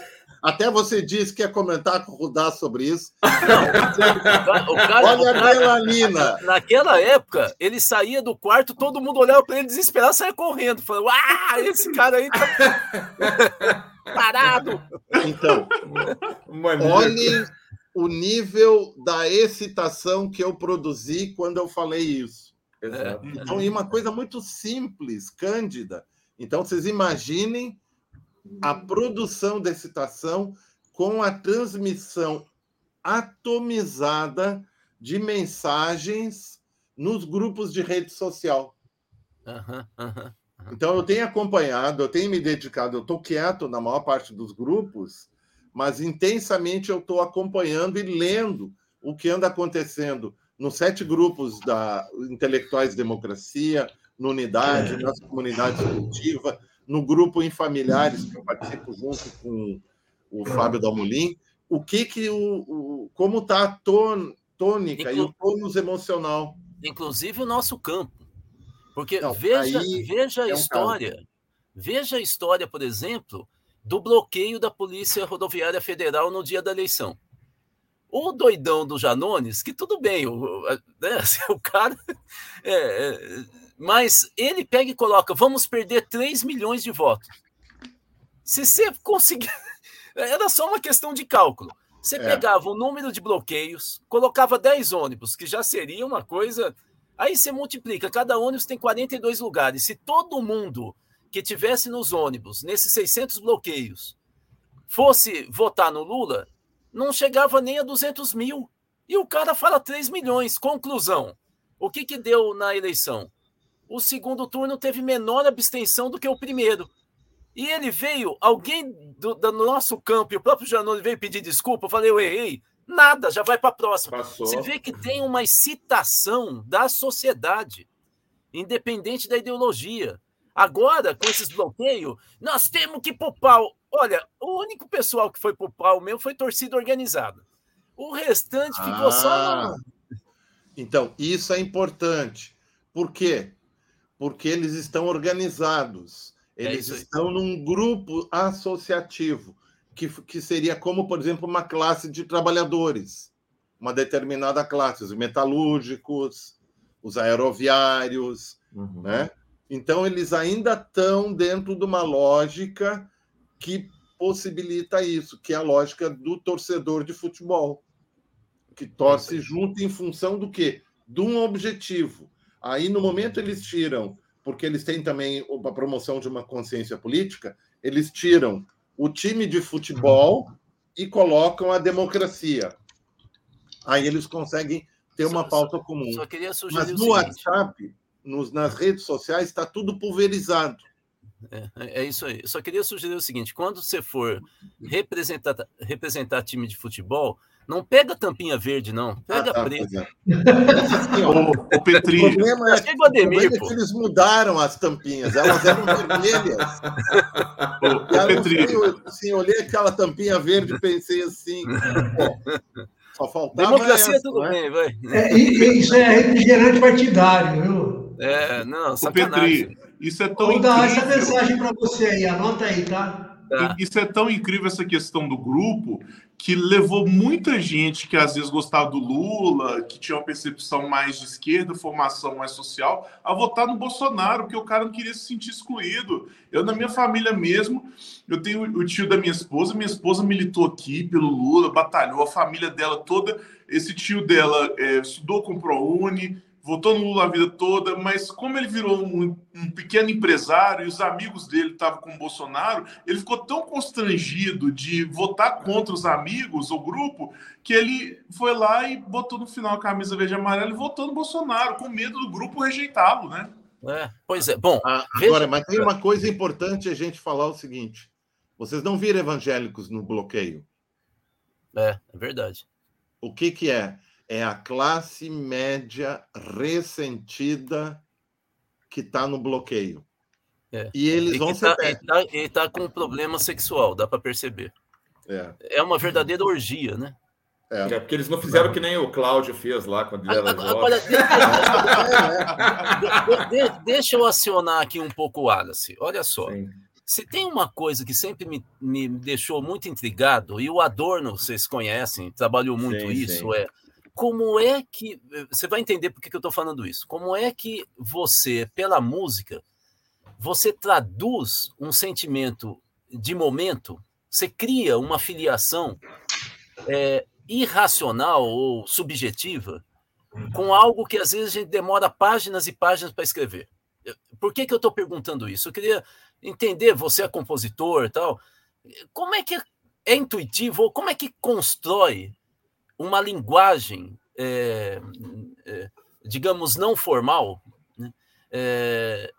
[LAUGHS] Até você disse que ia comentar com o Rudá sobre isso. [LAUGHS] O cara- o cara- Olha o a cara- melanina. naquela época, ele saía do quarto, todo mundo olhava para ele desesperado, saia correndo, falando: Ah, esse cara aí tá [LAUGHS] parado. Então, Maníaco. olhem o nível da excitação que eu produzi quando eu falei isso. Exato. Então, e uma coisa muito simples, cândida. Então, vocês imaginem a produção da excitação com a transmissão atomizada de mensagens nos grupos de rede social. Aham, aham. Então, eu tenho acompanhado, eu tenho me dedicado, eu estou quieto na maior parte dos grupos, mas intensamente eu estou acompanhando e lendo o que anda acontecendo nos sete grupos da Intelectuais de Democracia, no Unidade, nas comunidades cultiva, no grupo em familiares, que eu participo junto com o Fábio Dalmolin, o que que o, o como está a ton- tônica e o tônus emocional. Inclusive o nosso campo. Porque Não, veja, veja a é um história. Veja a história, por exemplo, do bloqueio da Polícia Rodoviária Federal no dia da eleição. O doidão do Janones, que tudo bem, o, né, [LAUGHS] o cara. é, é, mas ele pega e coloca: vamos perder 3 milhões de votos. Se você conseguir. [LAUGHS] Era só uma questão de cálculo. Você É. pegava o número de bloqueios, colocava 10 ônibus, que já seria uma coisa. Aí você multiplica, cada ônibus tem 42 lugares. Se todo mundo que tivesse nos ônibus, nesses 600 bloqueios, fosse votar no Lula, não chegava nem a 200 mil. E o cara fala 3 milhões. Conclusão: o que, que deu na eleição? O segundo turno teve menor abstenção do que o primeiro. E ele veio, alguém do, do nosso campo, e o próprio Janone veio pedir desculpa. Eu falei, eu errei. Nada, já vai para a próxima. Passou. Você vê que tem uma excitação da sociedade, independente da ideologia. Agora, com esses bloqueios, nós temos que ir pro pau. Olha, o único pessoal que foi pro pau meu foi torcida organizada. O restante ficou só Ah, no. Então, isso é importante. Por quê? Porque eles estão organizados. É Eles aí. estão num grupo associativo, que, que seria como, por exemplo, uma classe de trabalhadores, uma determinada classe, os metalúrgicos, os aeroviários, Uhum. né? Então, eles ainda estão dentro de uma lógica que possibilita isso, que é a lógica do torcedor de futebol, que torce junto em função do quê? De um objetivo. Aí, no momento, eles tiram, porque eles têm também a promoção de uma consciência política, eles tiram o time de futebol e colocam a democracia. Aí eles conseguem ter uma pauta comum. Só queria sugerir Mas no seguinte. WhatsApp, nos, nas redes sociais, está tudo pulverizado. É, é isso aí. Eu só queria sugerir o seguinte: quando você for representar, representar time de futebol, não pega tampinha verde, não. Pega Ah, tá, preta. é. Assim, [LAUGHS] ó, Ô, ô o problema é, o o problema Ademir, é que eles mudaram as tampinhas, elas eram vermelhas. ô, ô, E aí, Petri, eu, assim, olhei aquela tampinha verde e pensei assim, pô, só faltava Democracia, essa, tudo né? bem, vai. É, isso é refrigerante partidário, viu? É, não, sacanagem. Petri, isso é tão Vou dar essa incrível. mensagem para você aí, anota aí, tá? tá. isso é tão incrível essa questão do grupo que levou muita gente que às vezes gostava do Lula, que tinha uma percepção mais de esquerda, formação mais social, a votar no Bolsonaro, porque o cara não queria se sentir excluído. Eu, na minha família mesmo, eu tenho o tio da minha esposa, minha esposa militou aqui pelo Lula, batalhou, a família dela toda, esse tio dela é, estudou com o ProUni, votou no Lula a vida toda, mas como ele virou um, um pequeno empresário e os amigos dele estavam com o Bolsonaro, ele ficou tão constrangido de votar contra os amigos, o grupo, que ele foi lá e botou no final a camisa verde e amarela e votou no Bolsonaro, com medo do grupo rejeitá-lo, né? É, pois é. Bom, ah, agora, mas tem uma coisa importante a gente falar o seguinte: vocês não viram evangélicos no bloqueio. É, é verdade. O que, que é? É a classe média ressentida que está no bloqueio. É. E eles e vão ser. Tá, ele está tá com um problema sexual, dá para perceber. É. é uma verdadeira orgia, né? É. é. porque eles não fizeram que nem o Cláudio fez lá quando ele era Agora, [LAUGHS] de, de, de, deixa eu acionar aqui um pouco o Alice. Olha só. Sim. Se tem uma coisa que sempre me, me deixou muito intrigado, e o Adorno, vocês conhecem, trabalhou muito sim, isso, sim. é como é que. Você vai entender por que eu estou falando isso. Como é que você, pela música, você traduz um sentimento de momento, você cria uma filiação é, irracional ou subjetiva com algo que às vezes a gente demora páginas e páginas para escrever. Por que, que eu estou perguntando isso? Eu queria entender, você é compositor e tal, como é que é intuitivo, ou como é que constrói uma linguagem, é, é, digamos, não formal, né? é,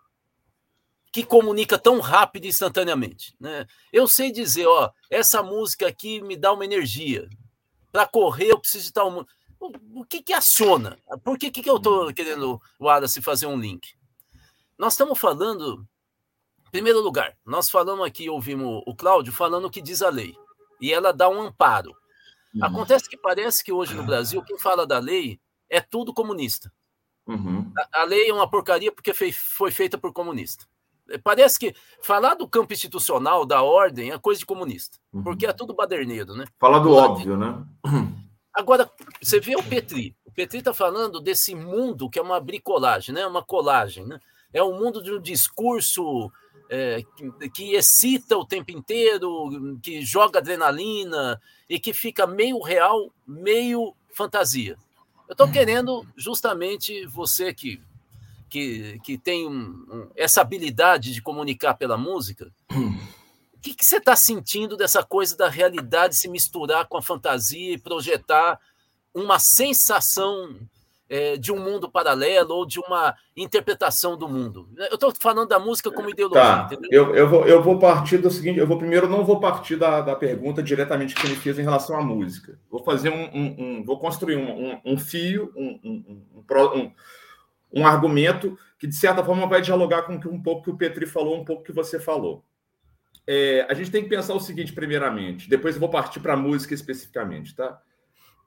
que comunica tão rápido e instantaneamente. Né? Eu sei dizer, ó, essa música aqui me dá uma energia. Para correr, eu preciso de tal. O, o que, que aciona? Por que, que eu estou querendo, o Wallace, fazer um link? Nós estamos falando, em primeiro lugar, nós falamos aqui, ouvimos o Cláudio falando o que diz a lei. E ela dá um amparo. Uhum. Acontece que parece que hoje no Brasil, quem fala da lei é tudo comunista. Uhum. A, a, lei é uma porcaria porque fei, foi feita por comunista. É, parece que falar do campo institucional, da ordem, é coisa de comunista. Uhum. Porque é tudo baderneiro, né? Falar do óbvio, né? [CLEARS THROAT] Agora, você vê o Petri. O Petri está falando desse mundo que é uma bricolagem, né? uma colagem. Né? É um mundo de um discurso é, que, que, excita o tempo inteiro, que joga adrenalina e que fica meio real, meio fantasia. Eu estou querendo justamente você que, que, que tem um, um, essa habilidade de comunicar pela música. O que, que você está sentindo dessa coisa da realidade se misturar com a fantasia e projetar uma sensação é, de um mundo paralelo ou de uma interpretação do mundo. Eu estou falando da música como ideologia. Tá. Eu, eu, vou, eu vou partir do seguinte: eu vou primeiro não vou partir da, da pergunta diretamente que me fez em relação à música. Vou fazer um. um, um vou construir um, um fio, um, um, argumento que, de certa forma, vai dialogar com um pouco que o Petri falou, um pouco que você falou. É, a gente tem que pensar o seguinte, primeiramente, depois eu vou partir para a música especificamente, tá?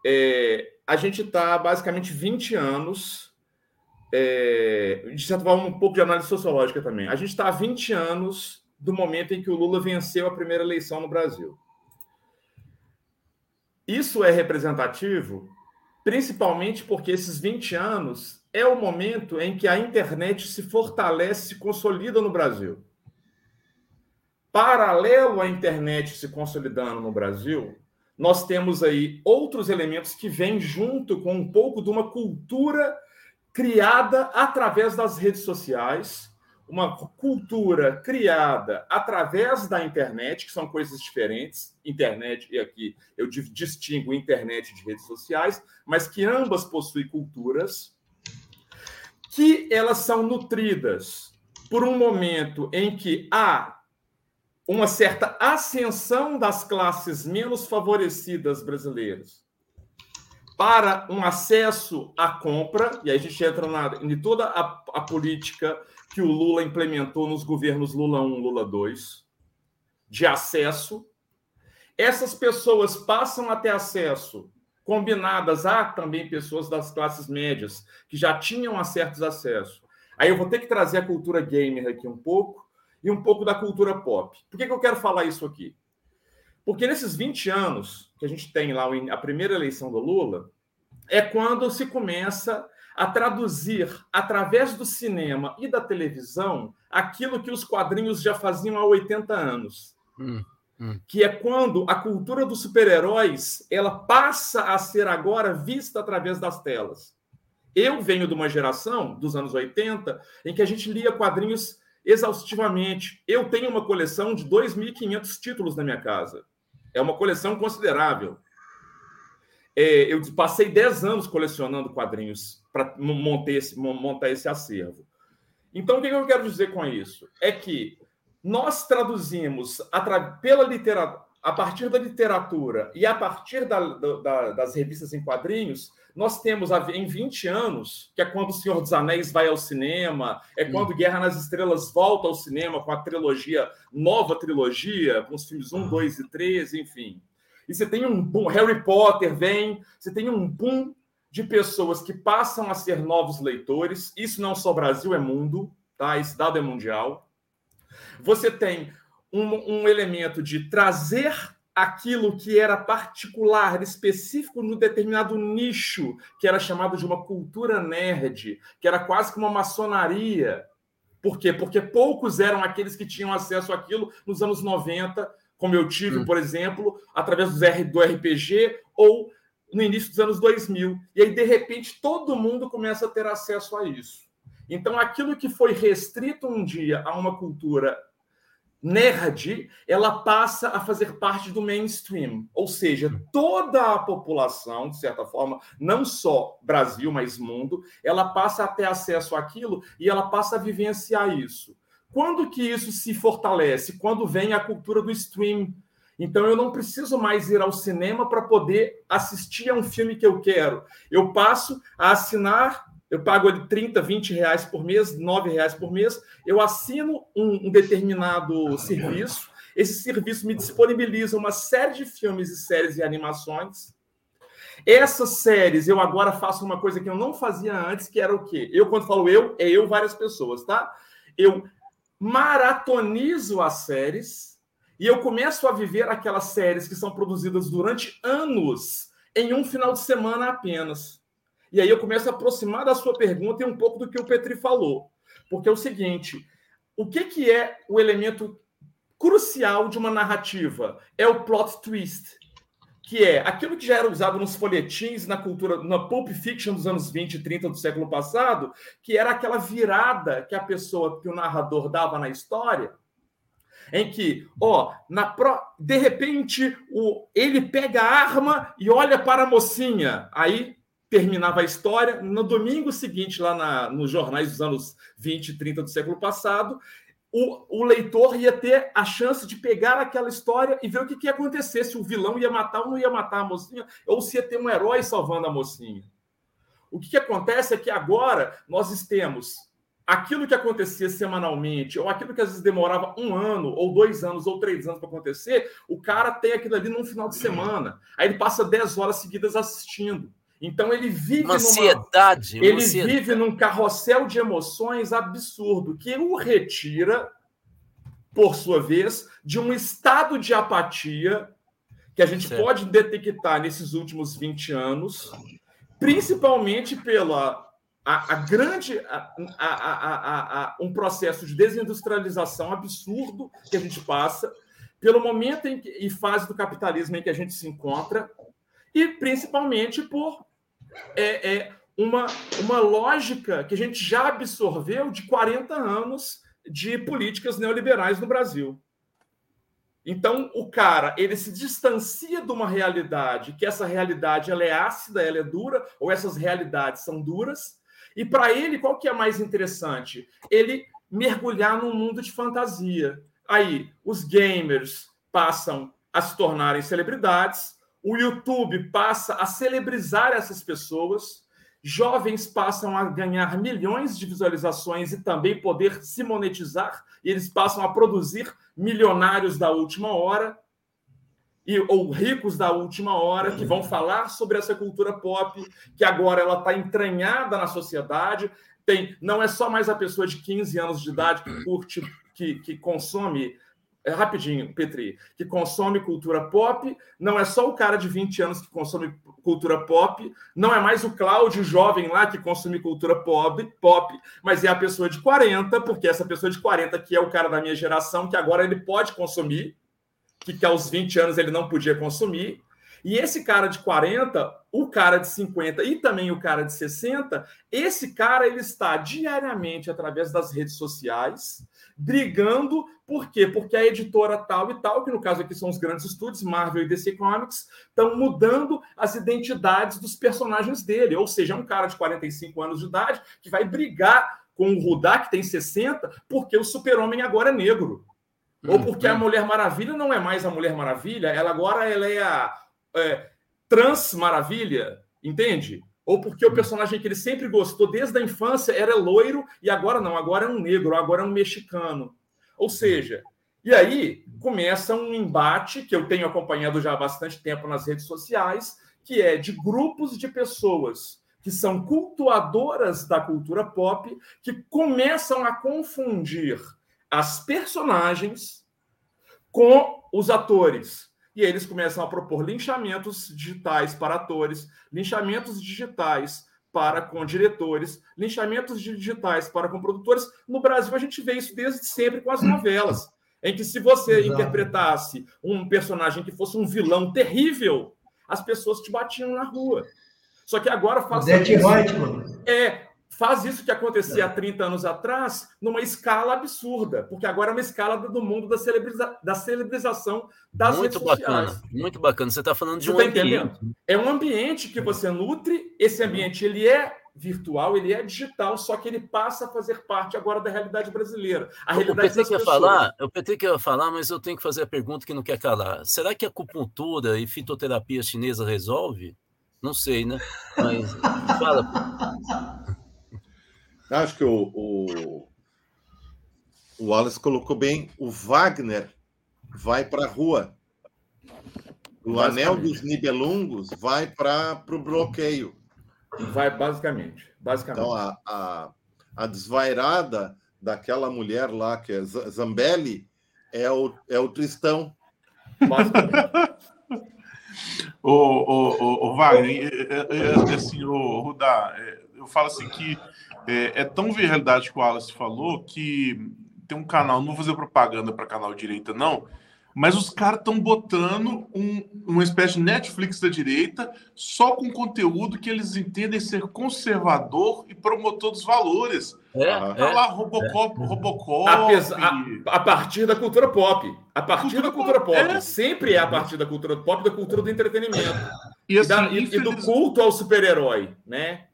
É, a gente está basicamente 20 anos, é, de certa forma, um pouco de análise sociológica também. A gente está há 20 anos do momento em que o Lula venceu a primeira eleição no Brasil. Isso é representativo, principalmente porque esses 20 anos é o momento em que a internet se fortalece, se consolida no Brasil. Paralelo à internet se consolidando no Brasil, nós temos aí outros elementos que vêm junto com um pouco de uma cultura criada através das redes sociais, uma cultura criada através da internet, que são coisas diferentes, internet, e aqui eu distingo internet de redes sociais, mas que ambas possuem culturas, que elas são nutridas por um momento em que há uma certa ascensão das classes menos favorecidas brasileiras para um acesso à compra, e aí a gente entra na, em toda a, a política que o Lula implementou nos governos Lula 1, Lula 2, de acesso. Essas pessoas passam a ter acesso, combinadas a também pessoas das classes médias, que já tinham certos acessos. Aí eu vou ter que trazer a cultura gamer aqui um pouco, e um pouco da cultura pop. Por que, que eu quero falar isso aqui? Porque nesses 20 anos que a gente tem lá a primeira eleição do Lula, é quando se começa a traduzir através do cinema e da televisão aquilo que os quadrinhos já faziam há 80 anos. Hum, hum. Que é quando a cultura dos super-heróis ela passa a ser agora vista através das telas. Eu venho de uma geração dos anos 80 em que a gente lia quadrinhos exaustivamente. Eu tenho uma coleção de 2.500 títulos na minha casa. É uma coleção considerável. É, eu passei 10 anos colecionando quadrinhos para montar esse, montar esse acervo. Então, o que eu quero dizer com isso? É que nós traduzimos pela literatura, a partir da literatura e a partir da, da, das revistas em quadrinhos, nós temos em 20 anos, que é quando O Senhor dos Anéis vai ao cinema, é quando Guerra nas Estrelas volta ao cinema com a trilogia, nova trilogia, com os filmes 1, 2 e 3, enfim. E você tem um boom, Harry Potter vem, você tem um boom de pessoas que passam a ser novos leitores. Isso não é só Brasil, é mundo, tá? Esse dado é mundial. Você tem um, um elemento de trazer aquilo que era particular, específico no determinado nicho, que era chamado de uma cultura nerd, que era quase que uma maçonaria. Por quê? Porque poucos eram aqueles que tinham acesso àquilo nos anos 90, como eu tive, hum. por exemplo, através do RPG ou no início dos anos 2000. E aí, de repente, todo mundo começa a ter acesso a isso. Então, aquilo que foi restrito um dia a uma cultura nerd, ela passa a fazer parte do mainstream. Ou seja, toda a população, de certa forma, não só Brasil, mas mundo, ela passa a ter acesso àquilo e ela passa a vivenciar isso. Quando que isso se fortalece? Quando vem a cultura do stream, então eu não preciso mais ir ao cinema para poder assistir a um filme que eu quero. Eu passo a assinar, eu pago ali 30, 20 reais por mês, 9 reais por mês, eu assino um, um determinado serviço. Esse serviço me disponibiliza uma série de filmes e séries e animações. Essas séries, eu agora faço uma coisa que eu não fazia antes, que era o quê? Eu, quando falo eu, é eu, várias pessoas, tá? Eu maratonizo as séries e eu começo a viver aquelas séries que são produzidas durante anos em um final de semana apenas. E aí eu começo a aproximar da sua pergunta e um pouco do que o Petri falou. Porque é o seguinte: o que, que é o elemento crucial de uma narrativa? É o plot twist. Que é aquilo que já era usado nos folhetins, na cultura, na Pulp Fiction dos anos 20 e 30 do século passado, que era aquela virada que a pessoa, que o narrador dava na história, em que, ó, na pro... de repente o... ele pega a arma e olha para a mocinha. Aí terminava a história. No domingo seguinte, lá na... nos jornais dos anos 20 e 30 do século passado, o, o, leitor ia ter a chance de pegar aquela história e ver o que, que ia acontecer, se o vilão ia matar ou não ia matar a mocinha, ou se ia ter um herói salvando a mocinha. O que, que acontece é que agora nós temos aquilo que acontecia semanalmente, ou aquilo que às vezes demorava um ano, ou dois anos, ou três anos para acontecer, o cara tem aquilo ali num final de semana. Aí ele passa dez horas seguidas assistindo. Então ele vive uma ansiedade, numa, ele ansiedade. vive num carrossel de emoções absurdo que o retira, por sua vez, de um estado de apatia que a gente certo. pode detectar nesses últimos 20 anos, principalmente pela a, a grande a, a, um processo de desindustrialização absurdo que a gente passa, pelo momento que, e fase do capitalismo em que a gente se encontra, e principalmente por é, é, uma, uma lógica que a gente já absorveu de 40 anos de políticas neoliberais no Brasil. Então, o cara, ele se distancia de uma realidade, que essa realidade ela é ácida, ela é dura, ou essas realidades são duras, e para ele, qual que é mais interessante? Ele mergulhar num mundo de fantasia. Aí, os gamers passam a se tornarem celebridades, o YouTube passa a celebrizar essas pessoas, jovens passam a ganhar milhões de visualizações e também poder se monetizar, e eles passam a produzir milionários da última hora e, ou ricos da última hora que vão falar sobre essa cultura pop, que agora ela está entranhada na sociedade. tem não é só mais a pessoa de 15 anos de idade que curte, que, que consome é, rapidinho, Petri, que consome cultura pop, não é só o cara de 20 anos que consome cultura pop, não é mais o Cláudio jovem lá que consome cultura pop, pop, mas é a pessoa de 40, porque essa pessoa de 40 que é o cara da minha geração, que agora ele pode consumir, que, que aos 20 anos ele não podia consumir, e esse cara de 40, o cara de 50 e também o cara de 60, esse cara ele está diariamente através das redes sociais brigando, por quê? Porque a editora tal e tal, que no caso aqui são os grandes estúdios, Marvel e DC Comics, estão mudando as identidades dos personagens dele, ou seja, é um cara de 45 anos de idade que vai brigar com o Rudá, que tem 60, porque o super-homem agora é negro. Ou porque a uhum. Mulher Maravilha não é mais a Mulher Maravilha, ela agora ela é a é, trans maravilha, entende? Ou porque o personagem que ele sempre gostou desde a infância era loiro e agora não, agora é um negro, agora é um mexicano. Ou seja, e aí começa um embate que eu tenho acompanhado já há bastante tempo nas redes sociais, que é de grupos de pessoas que são cultuadoras da cultura pop, que começam a confundir as personagens com os atores e eles começam a propor linchamentos digitais para atores, linchamentos digitais para com diretores, linchamentos digitais para com produtores. No Brasil, a gente vê isso desde sempre com as novelas, em que se você Exato. interpretasse um personagem que fosse um vilão terrível, as pessoas te batiam na rua. Só que agora faça isso. É, faz isso que acontecia há 30 anos atrás numa escala absurda, porque agora é uma escala do mundo da, celebriza da celebrização das muito redes bacana, sociais. Muito bacana. Você está falando de você um tá ambiente. Entendendo? É um ambiente que você nutre, esse ambiente ele é virtual, ele é digital, só que ele passa a fazer parte agora da realidade brasileira. A realidade o PT quer falar, o PT quer falar, mas eu tenho que fazer a pergunta que não quer calar. Será que a acupuntura e fitoterapia chinesa resolve? Não sei, né? Mas fala. [LAUGHS] Acho que o, o, o Wallace colocou bem. O Wagner vai para a rua. O Anel dos Nibelungos vai para o bloqueio. Vai, basicamente. basicamente. Então, a, a, a desvairada daquela mulher lá, que é Zambelli, é o, é o Tristão. [LAUGHS] o, o, o, o Wagner, é, é, é, assim, o Rudá, eu falo assim que é, é tão realidade que o Wallace falou que tem um canal, não vou fazer propaganda para canal direita, não, mas os caras estão botando um, uma espécie de Netflix da direita só com conteúdo que eles entendem ser conservador e promotor dos valores. É, tá é, lá Robocop, é. Robocop. A, a, partir da cultura pop. A partir cultura da cultura pop. pop. É. Sempre é a partir da cultura pop, da cultura do entretenimento. E, assim, e, da, infeliz... e do culto ao super-herói, né?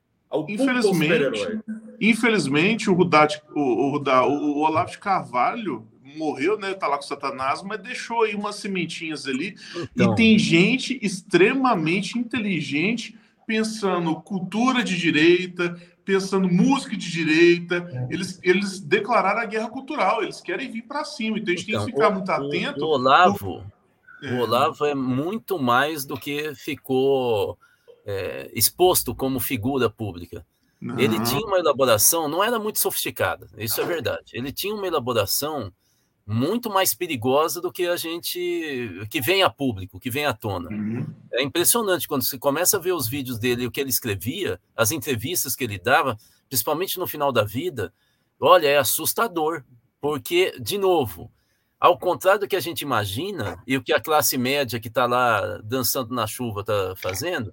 Infelizmente, infelizmente o Rudat, o, o, o, Olavo de Carvalho morreu, né? Tá lá com o Satanás, mas deixou aí umas sementinhas ali. Então... E tem gente extremamente inteligente pensando cultura de direita, pensando música de direita. É. Eles, eles declararam a guerra cultural, eles querem vir para cima. Então a gente então, tem que então, ficar muito atento. O, Olavo, o Olavo é muito mais do que ficou é, exposto como figura pública. Não. Ele tinha uma elaboração, não era muito sofisticada, isso é verdade. Ele tinha uma elaboração muito mais perigosa do que a gente que vem a público, que vem à tona. Uhum. É impressionante quando você começa a ver os vídeos dele, o que ele escrevia, as entrevistas que ele dava, principalmente no final da vida. Olha, é assustador, porque de novo, ao contrário do que a gente imagina e o que a classe média que está lá dançando na chuva está fazendo,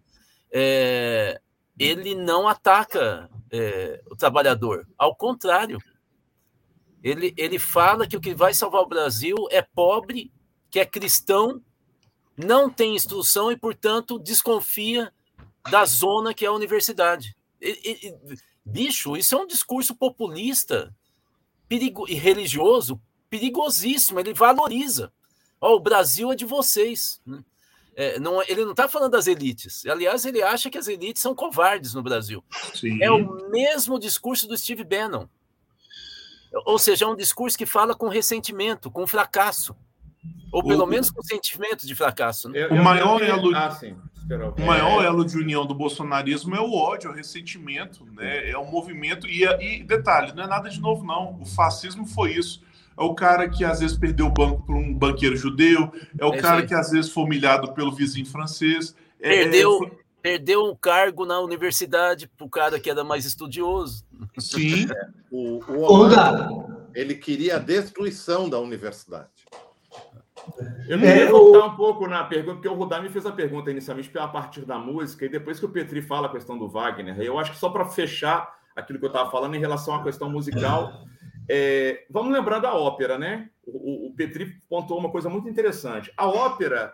é, ele não ataca é, o trabalhador. Ao contrário, ele, ele fala que o que vai salvar o Brasil é pobre, que é cristão, não tem instrução e, portanto, desconfia da zona que é a universidade. E, e, bicho, isso é um discurso populista perigo, e religioso perigosíssimo. Ele valoriza. Oh, o Brasil é de vocês. Né? É, não, ele não está falando das elites. Aliás, ele acha que as elites são covardes no Brasil. Sim. É o mesmo discurso do Steve Bannon. Ou seja, é um discurso que fala com ressentimento, com fracasso. Ou pelo o, menos com sentimento de fracasso. Né? o maior elogio. Ah, Carol. O maior elo de união do bolsonarismo é o ódio, é o ressentimento, né? É o movimento. E, e detalhe, não é nada de novo, não. O fascismo foi isso. É o cara que às vezes perdeu o banco para um banqueiro judeu, é o É cara que às vezes foi humilhado pelo vizinho francês. É- Perdeu, é- perdeu um cargo na universidade pro cara que era mais estudioso. sim, [LAUGHS] O, o ele queria a destruição da universidade. Eu me É, ia voltar um pouco na pergunta, porque o Rudá me fez a pergunta inicialmente a partir da música, e depois que o Petri fala a questão do Wagner, eu acho que só para fechar aquilo que eu estava falando em relação à questão musical, é, vamos lembrar da ópera, né? O, o- Petri pontuou uma coisa muito interessante. A ópera,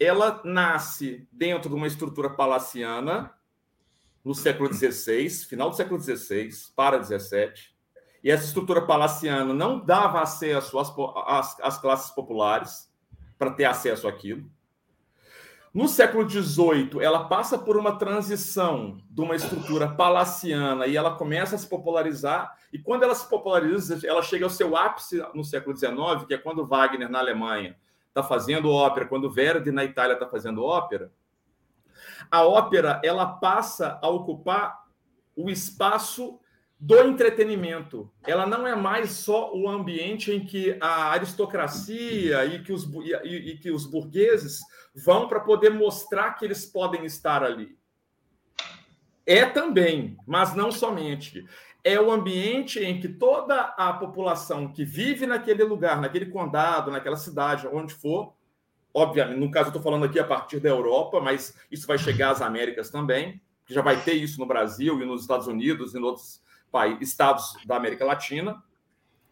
ela nasce dentro de uma estrutura palaciana, no século XVI, final do século XVI para XVII, e essa estrutura palaciana não dava acesso às, às- às classes populares para ter acesso àquilo. No século XVIII, ela passa por uma transição de uma estrutura palaciana e ela começa a se popularizar. E quando ela se populariza, ela chega ao seu ápice no século XIX, que é quando Wagner, na Alemanha, está fazendo ópera, quando Verdi, na Itália, está fazendo ópera. A ópera ela passa a ocupar o espaço do entretenimento. Ela não é mais só o ambiente em que a aristocracia e que os, e- e que os burgueses vão para poder mostrar que eles podem estar ali. É também, mas não somente. É o ambiente em que toda a população que vive naquele lugar, naquele condado, naquela cidade, onde for, obviamente, no caso eu estou falando aqui a partir da Europa, mas isso vai chegar às Américas também, que já vai ter isso no Brasil e nos Estados Unidos e em outros estados da América Latina,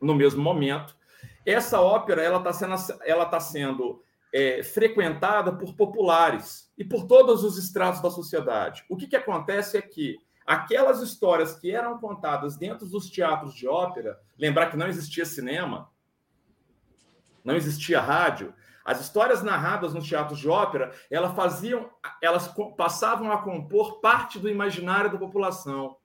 no mesmo momento. Essa ópera ela está sendo, ela tá sendo é, frequentada por populares e por todos os estratos da sociedade. O que, que acontece é que aquelas histórias que eram contadas dentro dos teatros de ópera, lembrar que não existia cinema, não existia rádio, as histórias narradas nos teatros de ópera, elas faziam, elas passavam a compor parte do imaginário da população.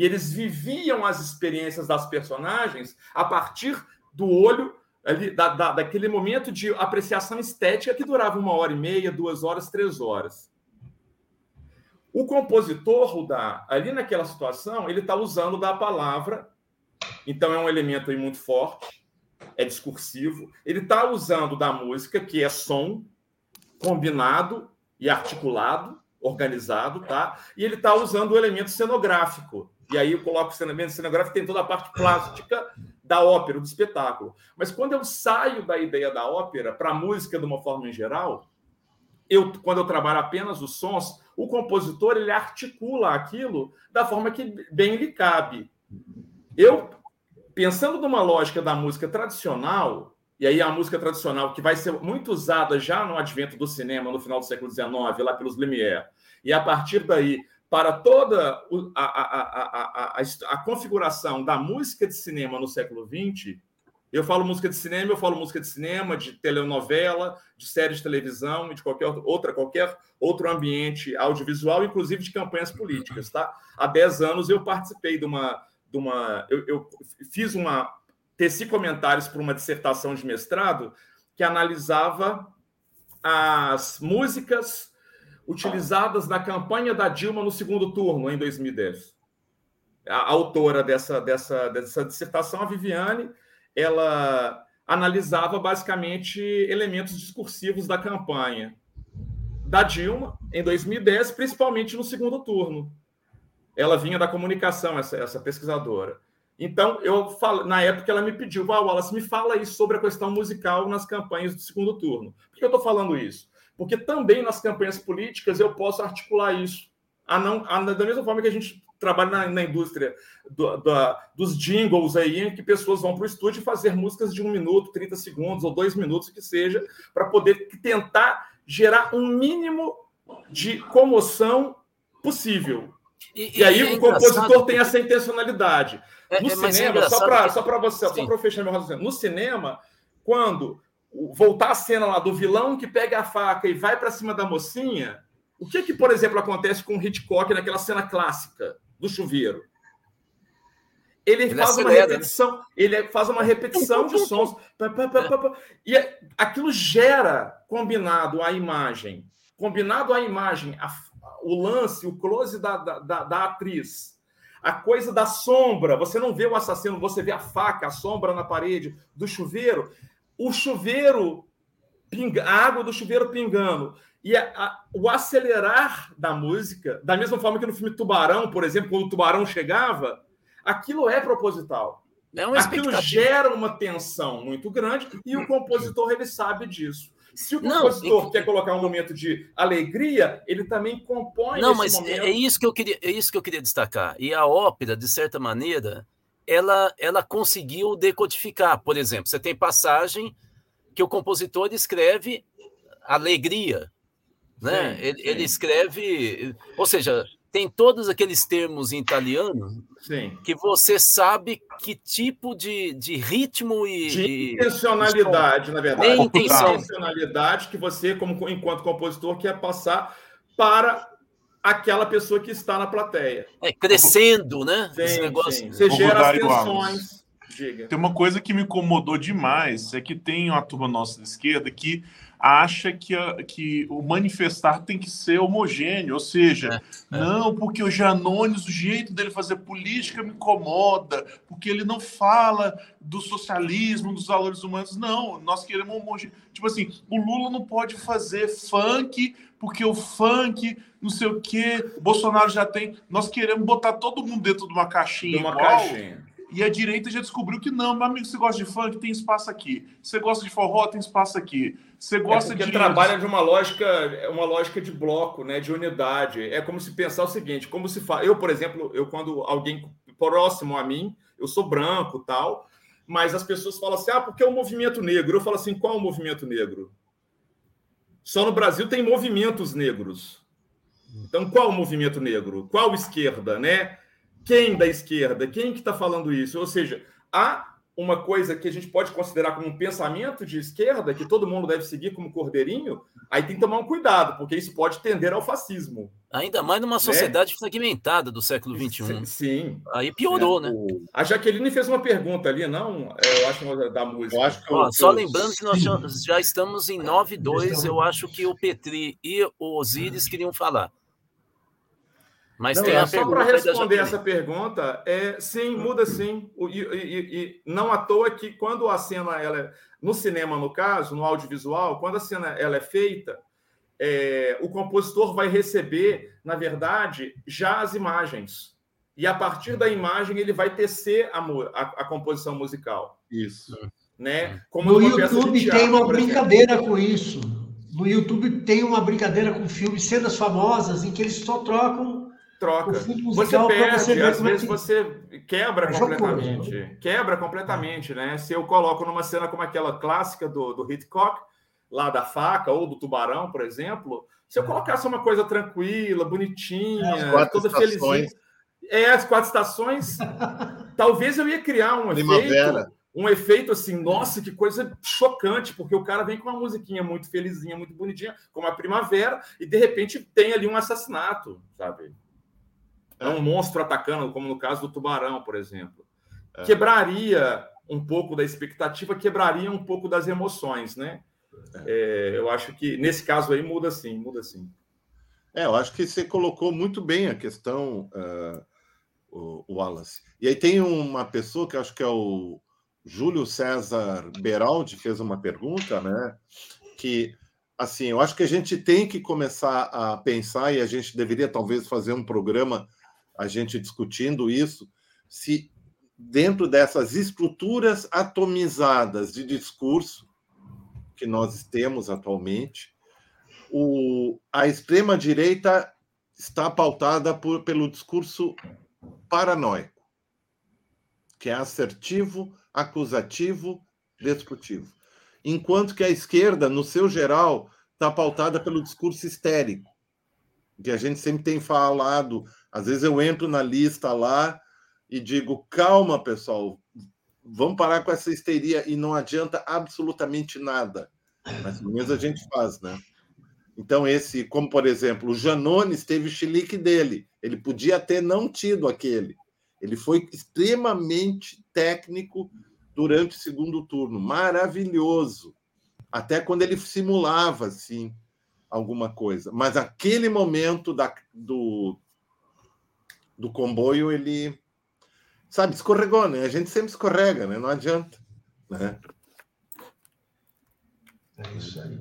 E eles viviam as experiências das personagens a partir do olho ali, da, da- daquele momento de apreciação estética que durava uma hora e meia, duas horas, três horas. O compositor, ali naquela situação, ele está usando da palavra, então é um elemento muito forte, é discursivo. Ele está usando da música, que é som, combinado e articulado, organizado, tá? E ele está usando o elemento cenográfico. E aí eu coloco o elemento cenográfico, tem toda a parte plástica da ópera, do espetáculo. Mas quando eu saio da ideia da ópera para a música de uma forma em geral, eu, quando eu trabalho apenas os sons, o compositor ele articula aquilo da forma que bem lhe cabe. Eu, pensando numa lógica da música tradicional, e aí a música tradicional que vai ser muito usada já no advento do cinema no final do século XIX, lá pelos Lumière, e a partir daí para toda a, a, a, a, configuração da música de cinema no século XX, eu falo música de cinema, eu falo música de cinema, de telenovela, de série de televisão e de qualquer outra, qualquer outro ambiente audiovisual, inclusive de campanhas políticas, tá? Há 10 anos eu participei de uma. De uma eu, eu fiz uma. teci comentários para uma dissertação de mestrado que analisava as músicas utilizadas na campanha da Dilma no segundo turno, em 2010. A autora dessa, dessa, dessa dissertação, a Viviane, ela analisava basicamente elementos discursivos da campanha da Dilma em 2010, principalmente no segundo turno. Ela vinha da comunicação, essa, essa pesquisadora. Então, eu falo, na época ela me pediu, ah, Wallace, me fala aí sobre a questão musical nas campanhas do segundo turno. Por que eu estou falando isso? Porque também nas campanhas políticas eu posso articular isso. A não, a, da mesma forma que a gente trabalha na, na indústria do, da, dos jingles aí, em que pessoas vão para o estúdio fazer músicas de um minuto, 30 segundos ou dois minutos, que seja, para poder tentar gerar um mínimo de comoção possível. E, e aí é o compositor tem essa intencionalidade. É, No é, é cinema, só para que- só para você, só Sim. para fechar meu raciocínio. No cinema, quando o- voltar a cena lá do vilão que pega a faca e vai para cima da mocinha, o que que, por exemplo, acontece com o Hitchcock naquela cena clássica do chuveiro? Ele, Ele faz uma acelera, né? repetição, ele faz uma repetição de sons, pá, pá, pá, e é- aquilo gera combinado a imagem combinado à imagem, a, o lance, o close da, da, da atriz, a coisa da sombra, você não vê o assassino, você vê a faca, a sombra na parede do chuveiro, o chuveiro, a água do chuveiro pingando. E a, a, o acelerar da música, da mesma forma que no filme Tubarão, por exemplo, quando o tubarão chegava, aquilo é proposital. É aquilo gera uma tensão muito grande e o compositor ele sabe disso. Se o compositor não, quer colocar um momento de alegria, ele também compõe. Não, mas é, momento. é isso que eu queria, é isso que eu queria destacar. E a ópera, de certa maneira, ela, ela conseguiu decodificar. Por exemplo, você tem passagem que o compositor escreve alegria, né? Sim, ele, sim. ele escreve, ou seja, tem todos aqueles termos em italiano Sim. que você sabe que tipo de, de ritmo e. De intencionalidade, na verdade. Intenção. intencionalidade que você, como, enquanto compositor, quer passar para aquela pessoa que está na plateia. É, crescendo, né? Sim, Esse negócio. Sim. Você gera as tensões. Tem uma coisa que me incomodou demais, é que tem uma turma nossa da esquerda que acha que, que o manifestar tem que ser homogêneo, ou seja, é, é. não, porque o Janones, o jeito dele fazer política me incomoda, porque ele não fala do socialismo, dos valores humanos. Não, nós queremos homogêneo. Tipo assim, o Lula não pode fazer funk, porque o funk, não sei o quê, Bolsonaro já tem. Nós queremos botar todo mundo dentro de uma caixinha. De uma igual, caixinha. E a direita já descobriu que não, meu amigo, você gosta de funk, tem espaço aqui. Você gosta de forró, tem espaço aqui. Você é gosta é de. trabalha de uma lógica, uma lógica de bloco, né? De unidade. É como se pensar o seguinte: como se faz. Eu, por exemplo, eu quando alguém próximo a mim, eu sou branco tal, mas as pessoas falam assim: ah, porque é o movimento negro. Eu falo assim: qual é o movimento negro? Só no Brasil tem movimentos negros. Então, qual o movimento negro? Qual esquerda, né? Quem da esquerda? Quem que está falando isso? Ou seja, há uma coisa que a gente pode considerar como um pensamento de esquerda, que todo mundo deve seguir como cordeirinho, aí tem que tomar um cuidado, porque isso pode tender ao fascismo. Ainda mais numa né? sociedade né? fragmentada do século XXI. Sim. Aí piorou, é. né? A Jaqueline fez uma pergunta ali, não? É, eu acho da música. Eu acho que Ó, eu, só eu... lembrando que nós já estamos em [LAUGHS] 9-2, eu acho que o Petri e o Osíris queriam falar. Mas não, tem é, só para responder essa pergunta, é sim, muda sim. E, e, e, não à toa que quando a cena ela é, no cinema no caso, no audiovisual, quando a cena ela é feita, é, o compositor vai receber, na verdade, já as imagens. E a partir da imagem ele vai tecer a, a, a composição musical. Isso. Né? Como no YouTube teatro, tem uma brincadeira com isso. No YouTube tem uma brincadeira com filmes, cenas famosas, em que eles só trocam troca. Você perde, você às vezes você quebra é completamente. Jogo. Quebra completamente, né? Se eu coloco numa cena como aquela clássica do, do Hitchcock, lá da faca ou do tubarão, por exemplo, se eu colocasse uma coisa tranquila, bonitinha, toda felizinha. É, as quatro estações, [LAUGHS] talvez eu ia criar um Primavera. efeito um efeito assim, nossa, que coisa chocante, porque o cara vem com uma musiquinha muito felizinha, muito bonitinha, como a primavera, e de repente tem ali um assassinato, sabe? É um monstro atacando, como no caso do tubarão, por exemplo. É. Quebraria um pouco da expectativa, quebraria um pouco das emoções, né? É, eu acho que nesse caso aí muda sim, muda sim. É, eu acho que você colocou muito bem a questão, uh, o, Wallace. E aí tem uma pessoa que acho que é o Júlio César Beraldi fez uma pergunta, né? Que assim, eu acho que a gente tem que começar a pensar e a gente deveria talvez fazer um programa a gente discutindo isso, se dentro dessas estruturas atomizadas de discurso que nós temos atualmente, o, a extrema-direita está pautada por, pelo discurso paranoico, que é assertivo, acusativo, destrutivo. Enquanto que a esquerda, no seu geral, está pautada pelo discurso histérico, que a gente sempre tem falado às vezes eu entro na lista lá e digo: calma, pessoal, vamos parar com essa histeria e não adianta absolutamente nada. Mas pelo menos a gente faz, né? Então, esse, como por exemplo, o Janones teve o chilique dele. Ele podia ter não tido aquele. Ele foi extremamente técnico durante o segundo turno, maravilhoso. Até quando ele simulava, assim. alguma coisa. Mas aquele momento da, do, do comboio, ele, sabe, escorregou, né? A gente sempre escorrega, né? Não adianta, né? É isso aí.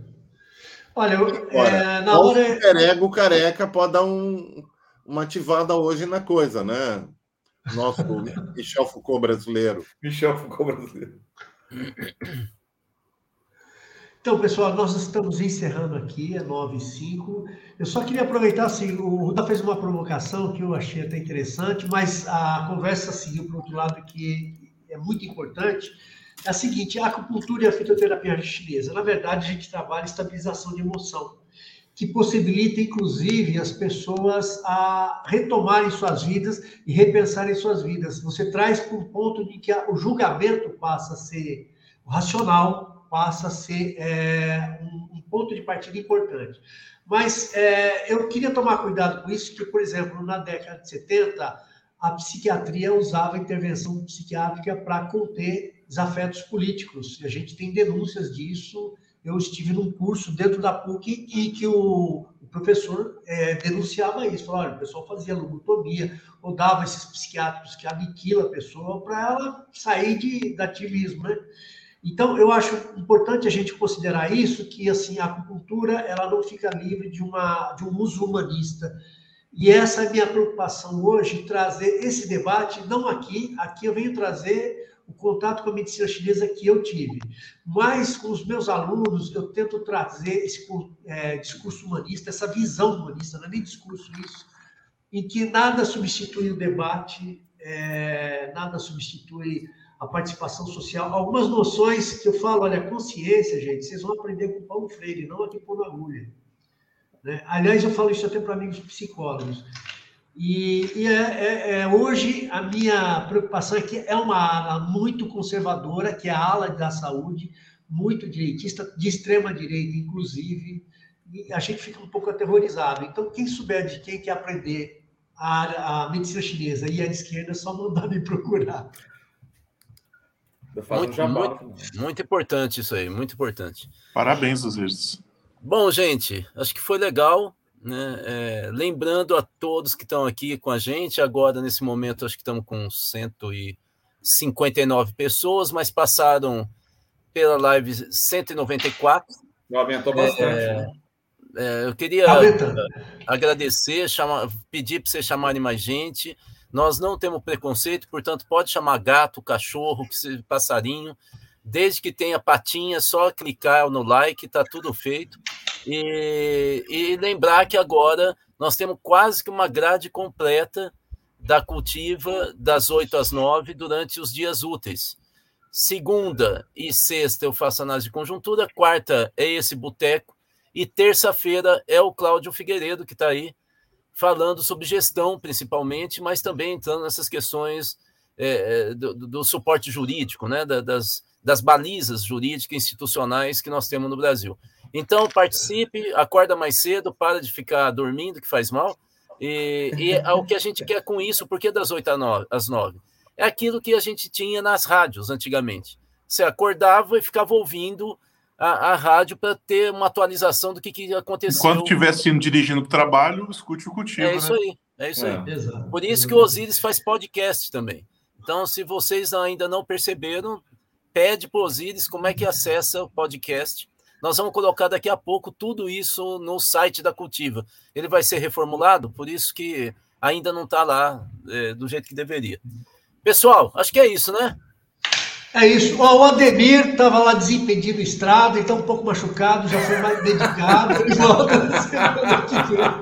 Olha, eu, Olha, é, na o hora. superego careca pode dar um, uma ativada hoje na coisa, né? Nosso [LAUGHS] Michel Foucault brasileiro. Michel Foucault brasileiro. Então, pessoal, nós estamos encerrando aqui, é 9 e 5. Eu só queria aproveitar, assim, o Ruda fez uma provocação que eu achei até interessante, mas a conversa seguiu para outro lado que é muito importante. É a seguinte, a acupuntura e a fitoterapia chinesa, na verdade, a gente trabalha estabilização de emoção, que possibilita, inclusive, as pessoas a retomarem suas vidas e repensarem suas vidas. Você traz para um ponto de que o julgamento passa a ser racional, passa a ser é, um, ponto de partida importante. Mas é, eu queria tomar cuidado com isso, que, por exemplo, na década de 70, a psiquiatria usava intervenção psiquiátrica para conter desafetos políticos. E a gente tem denúncias disso. Eu estive num curso dentro da PUC e que o, o professor é, denunciava isso. Falava, olha, o pessoal fazia lobotomia, ou dava esses psiquiátricos que aniquilam a pessoa para ela sair de, de ativismo, né? Então, eu acho importante a gente considerar isso, que assim, a acupuntura ela não fica livre de, uma, de um uso humanista. E essa é a minha preocupação hoje, trazer esse debate, não aqui, aqui eu venho trazer o contato com a medicina chinesa que eu tive, mas com os meus alunos eu tento trazer esse é, discurso humanista, essa visão humanista, não é nem discurso isso, em que nada substitui o debate, é, nada substitui a participação social, algumas noções que eu falo, olha, consciência, gente, vocês vão aprender com Paulo Freire, não aqui por agulha. Né? Aliás, eu falo isso até para amigos psicólogos. E, e é, é, é, hoje a minha preocupação é que é uma ala muito conservadora, que é a ala da saúde, muito direitista, de extrema direita, inclusive, e a gente fica um pouco aterrorizado. Então, quem souber de quem quer aprender a, a medicina chinesa e a esquerda, é só mandar me procurar. Muito, muito, muito, importante isso aí, muito importante. Parabéns, Osiris. Bom, gente, acho que foi legal. Né? É, lembrando a todos que estão aqui com a gente, agora nesse momento acho que estamos com 159 pessoas, mas passaram pela live 194. Aumentou bastante. É, né? é, eu queria agradecer, chamar, pedir para vocês chamarem mais gente. Nós não temos preconceito, portanto, pode chamar gato, cachorro, passarinho, desde que tenha patinha, só clicar no like, está tudo feito. E, e lembrar que agora nós temos quase que uma grade completa da cultiva das 8 às 9 durante os dias úteis. Segunda e sexta eu faço análise de conjuntura, quarta é esse boteco, e terça-feira é o Cláudio Figueiredo, que está aí falando sobre gestão, principalmente, mas também entrando nessas questões é, é do, do, suporte jurídico, né, das, das balizas jurídicas institucionais que nós temos no Brasil. Então, participe, acorda mais cedo, para de ficar dormindo, que faz mal, e, e é o que a gente quer com isso, porque das 8 às 9? É aquilo que a gente tinha nas rádios antigamente. Você acordava e ficava ouvindo a, a rádio para ter uma atualização do que, que aconteceu. Quando estiver sendo dirigindo para o trabalho, escute o cultivo. É isso né? aí, é isso É. aí. Exato. Por isso que o Osiris faz podcast também. Então, se vocês ainda não perceberam, pede para o Osiris como é que acessa o podcast. Nós vamos colocar daqui a pouco tudo isso no site da Cultiva. Ele vai ser reformulado, por isso que ainda não está lá é, do jeito que deveria. Pessoal, acho que é isso, né? É isso. Ó, o Ademir estava lá desimpedindo estrada, então um pouco machucado, já foi mais dedicado. [LAUGHS]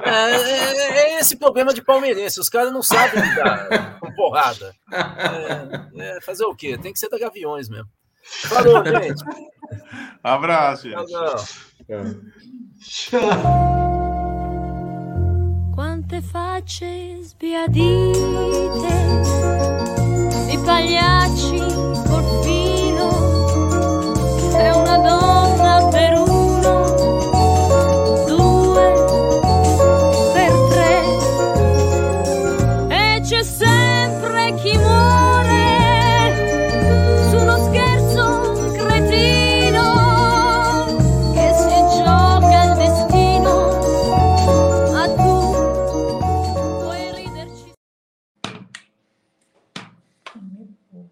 É, é- é esse problema de palmeirense. Os caras não sabem lidar com porrada. É, é, fazer o quê? Tem que ser da Gaviões mesmo. Falou, gente. Abraço, gente. Tchau. Quante facce sbiadite di pagliacci col filo, sei una donna per uno,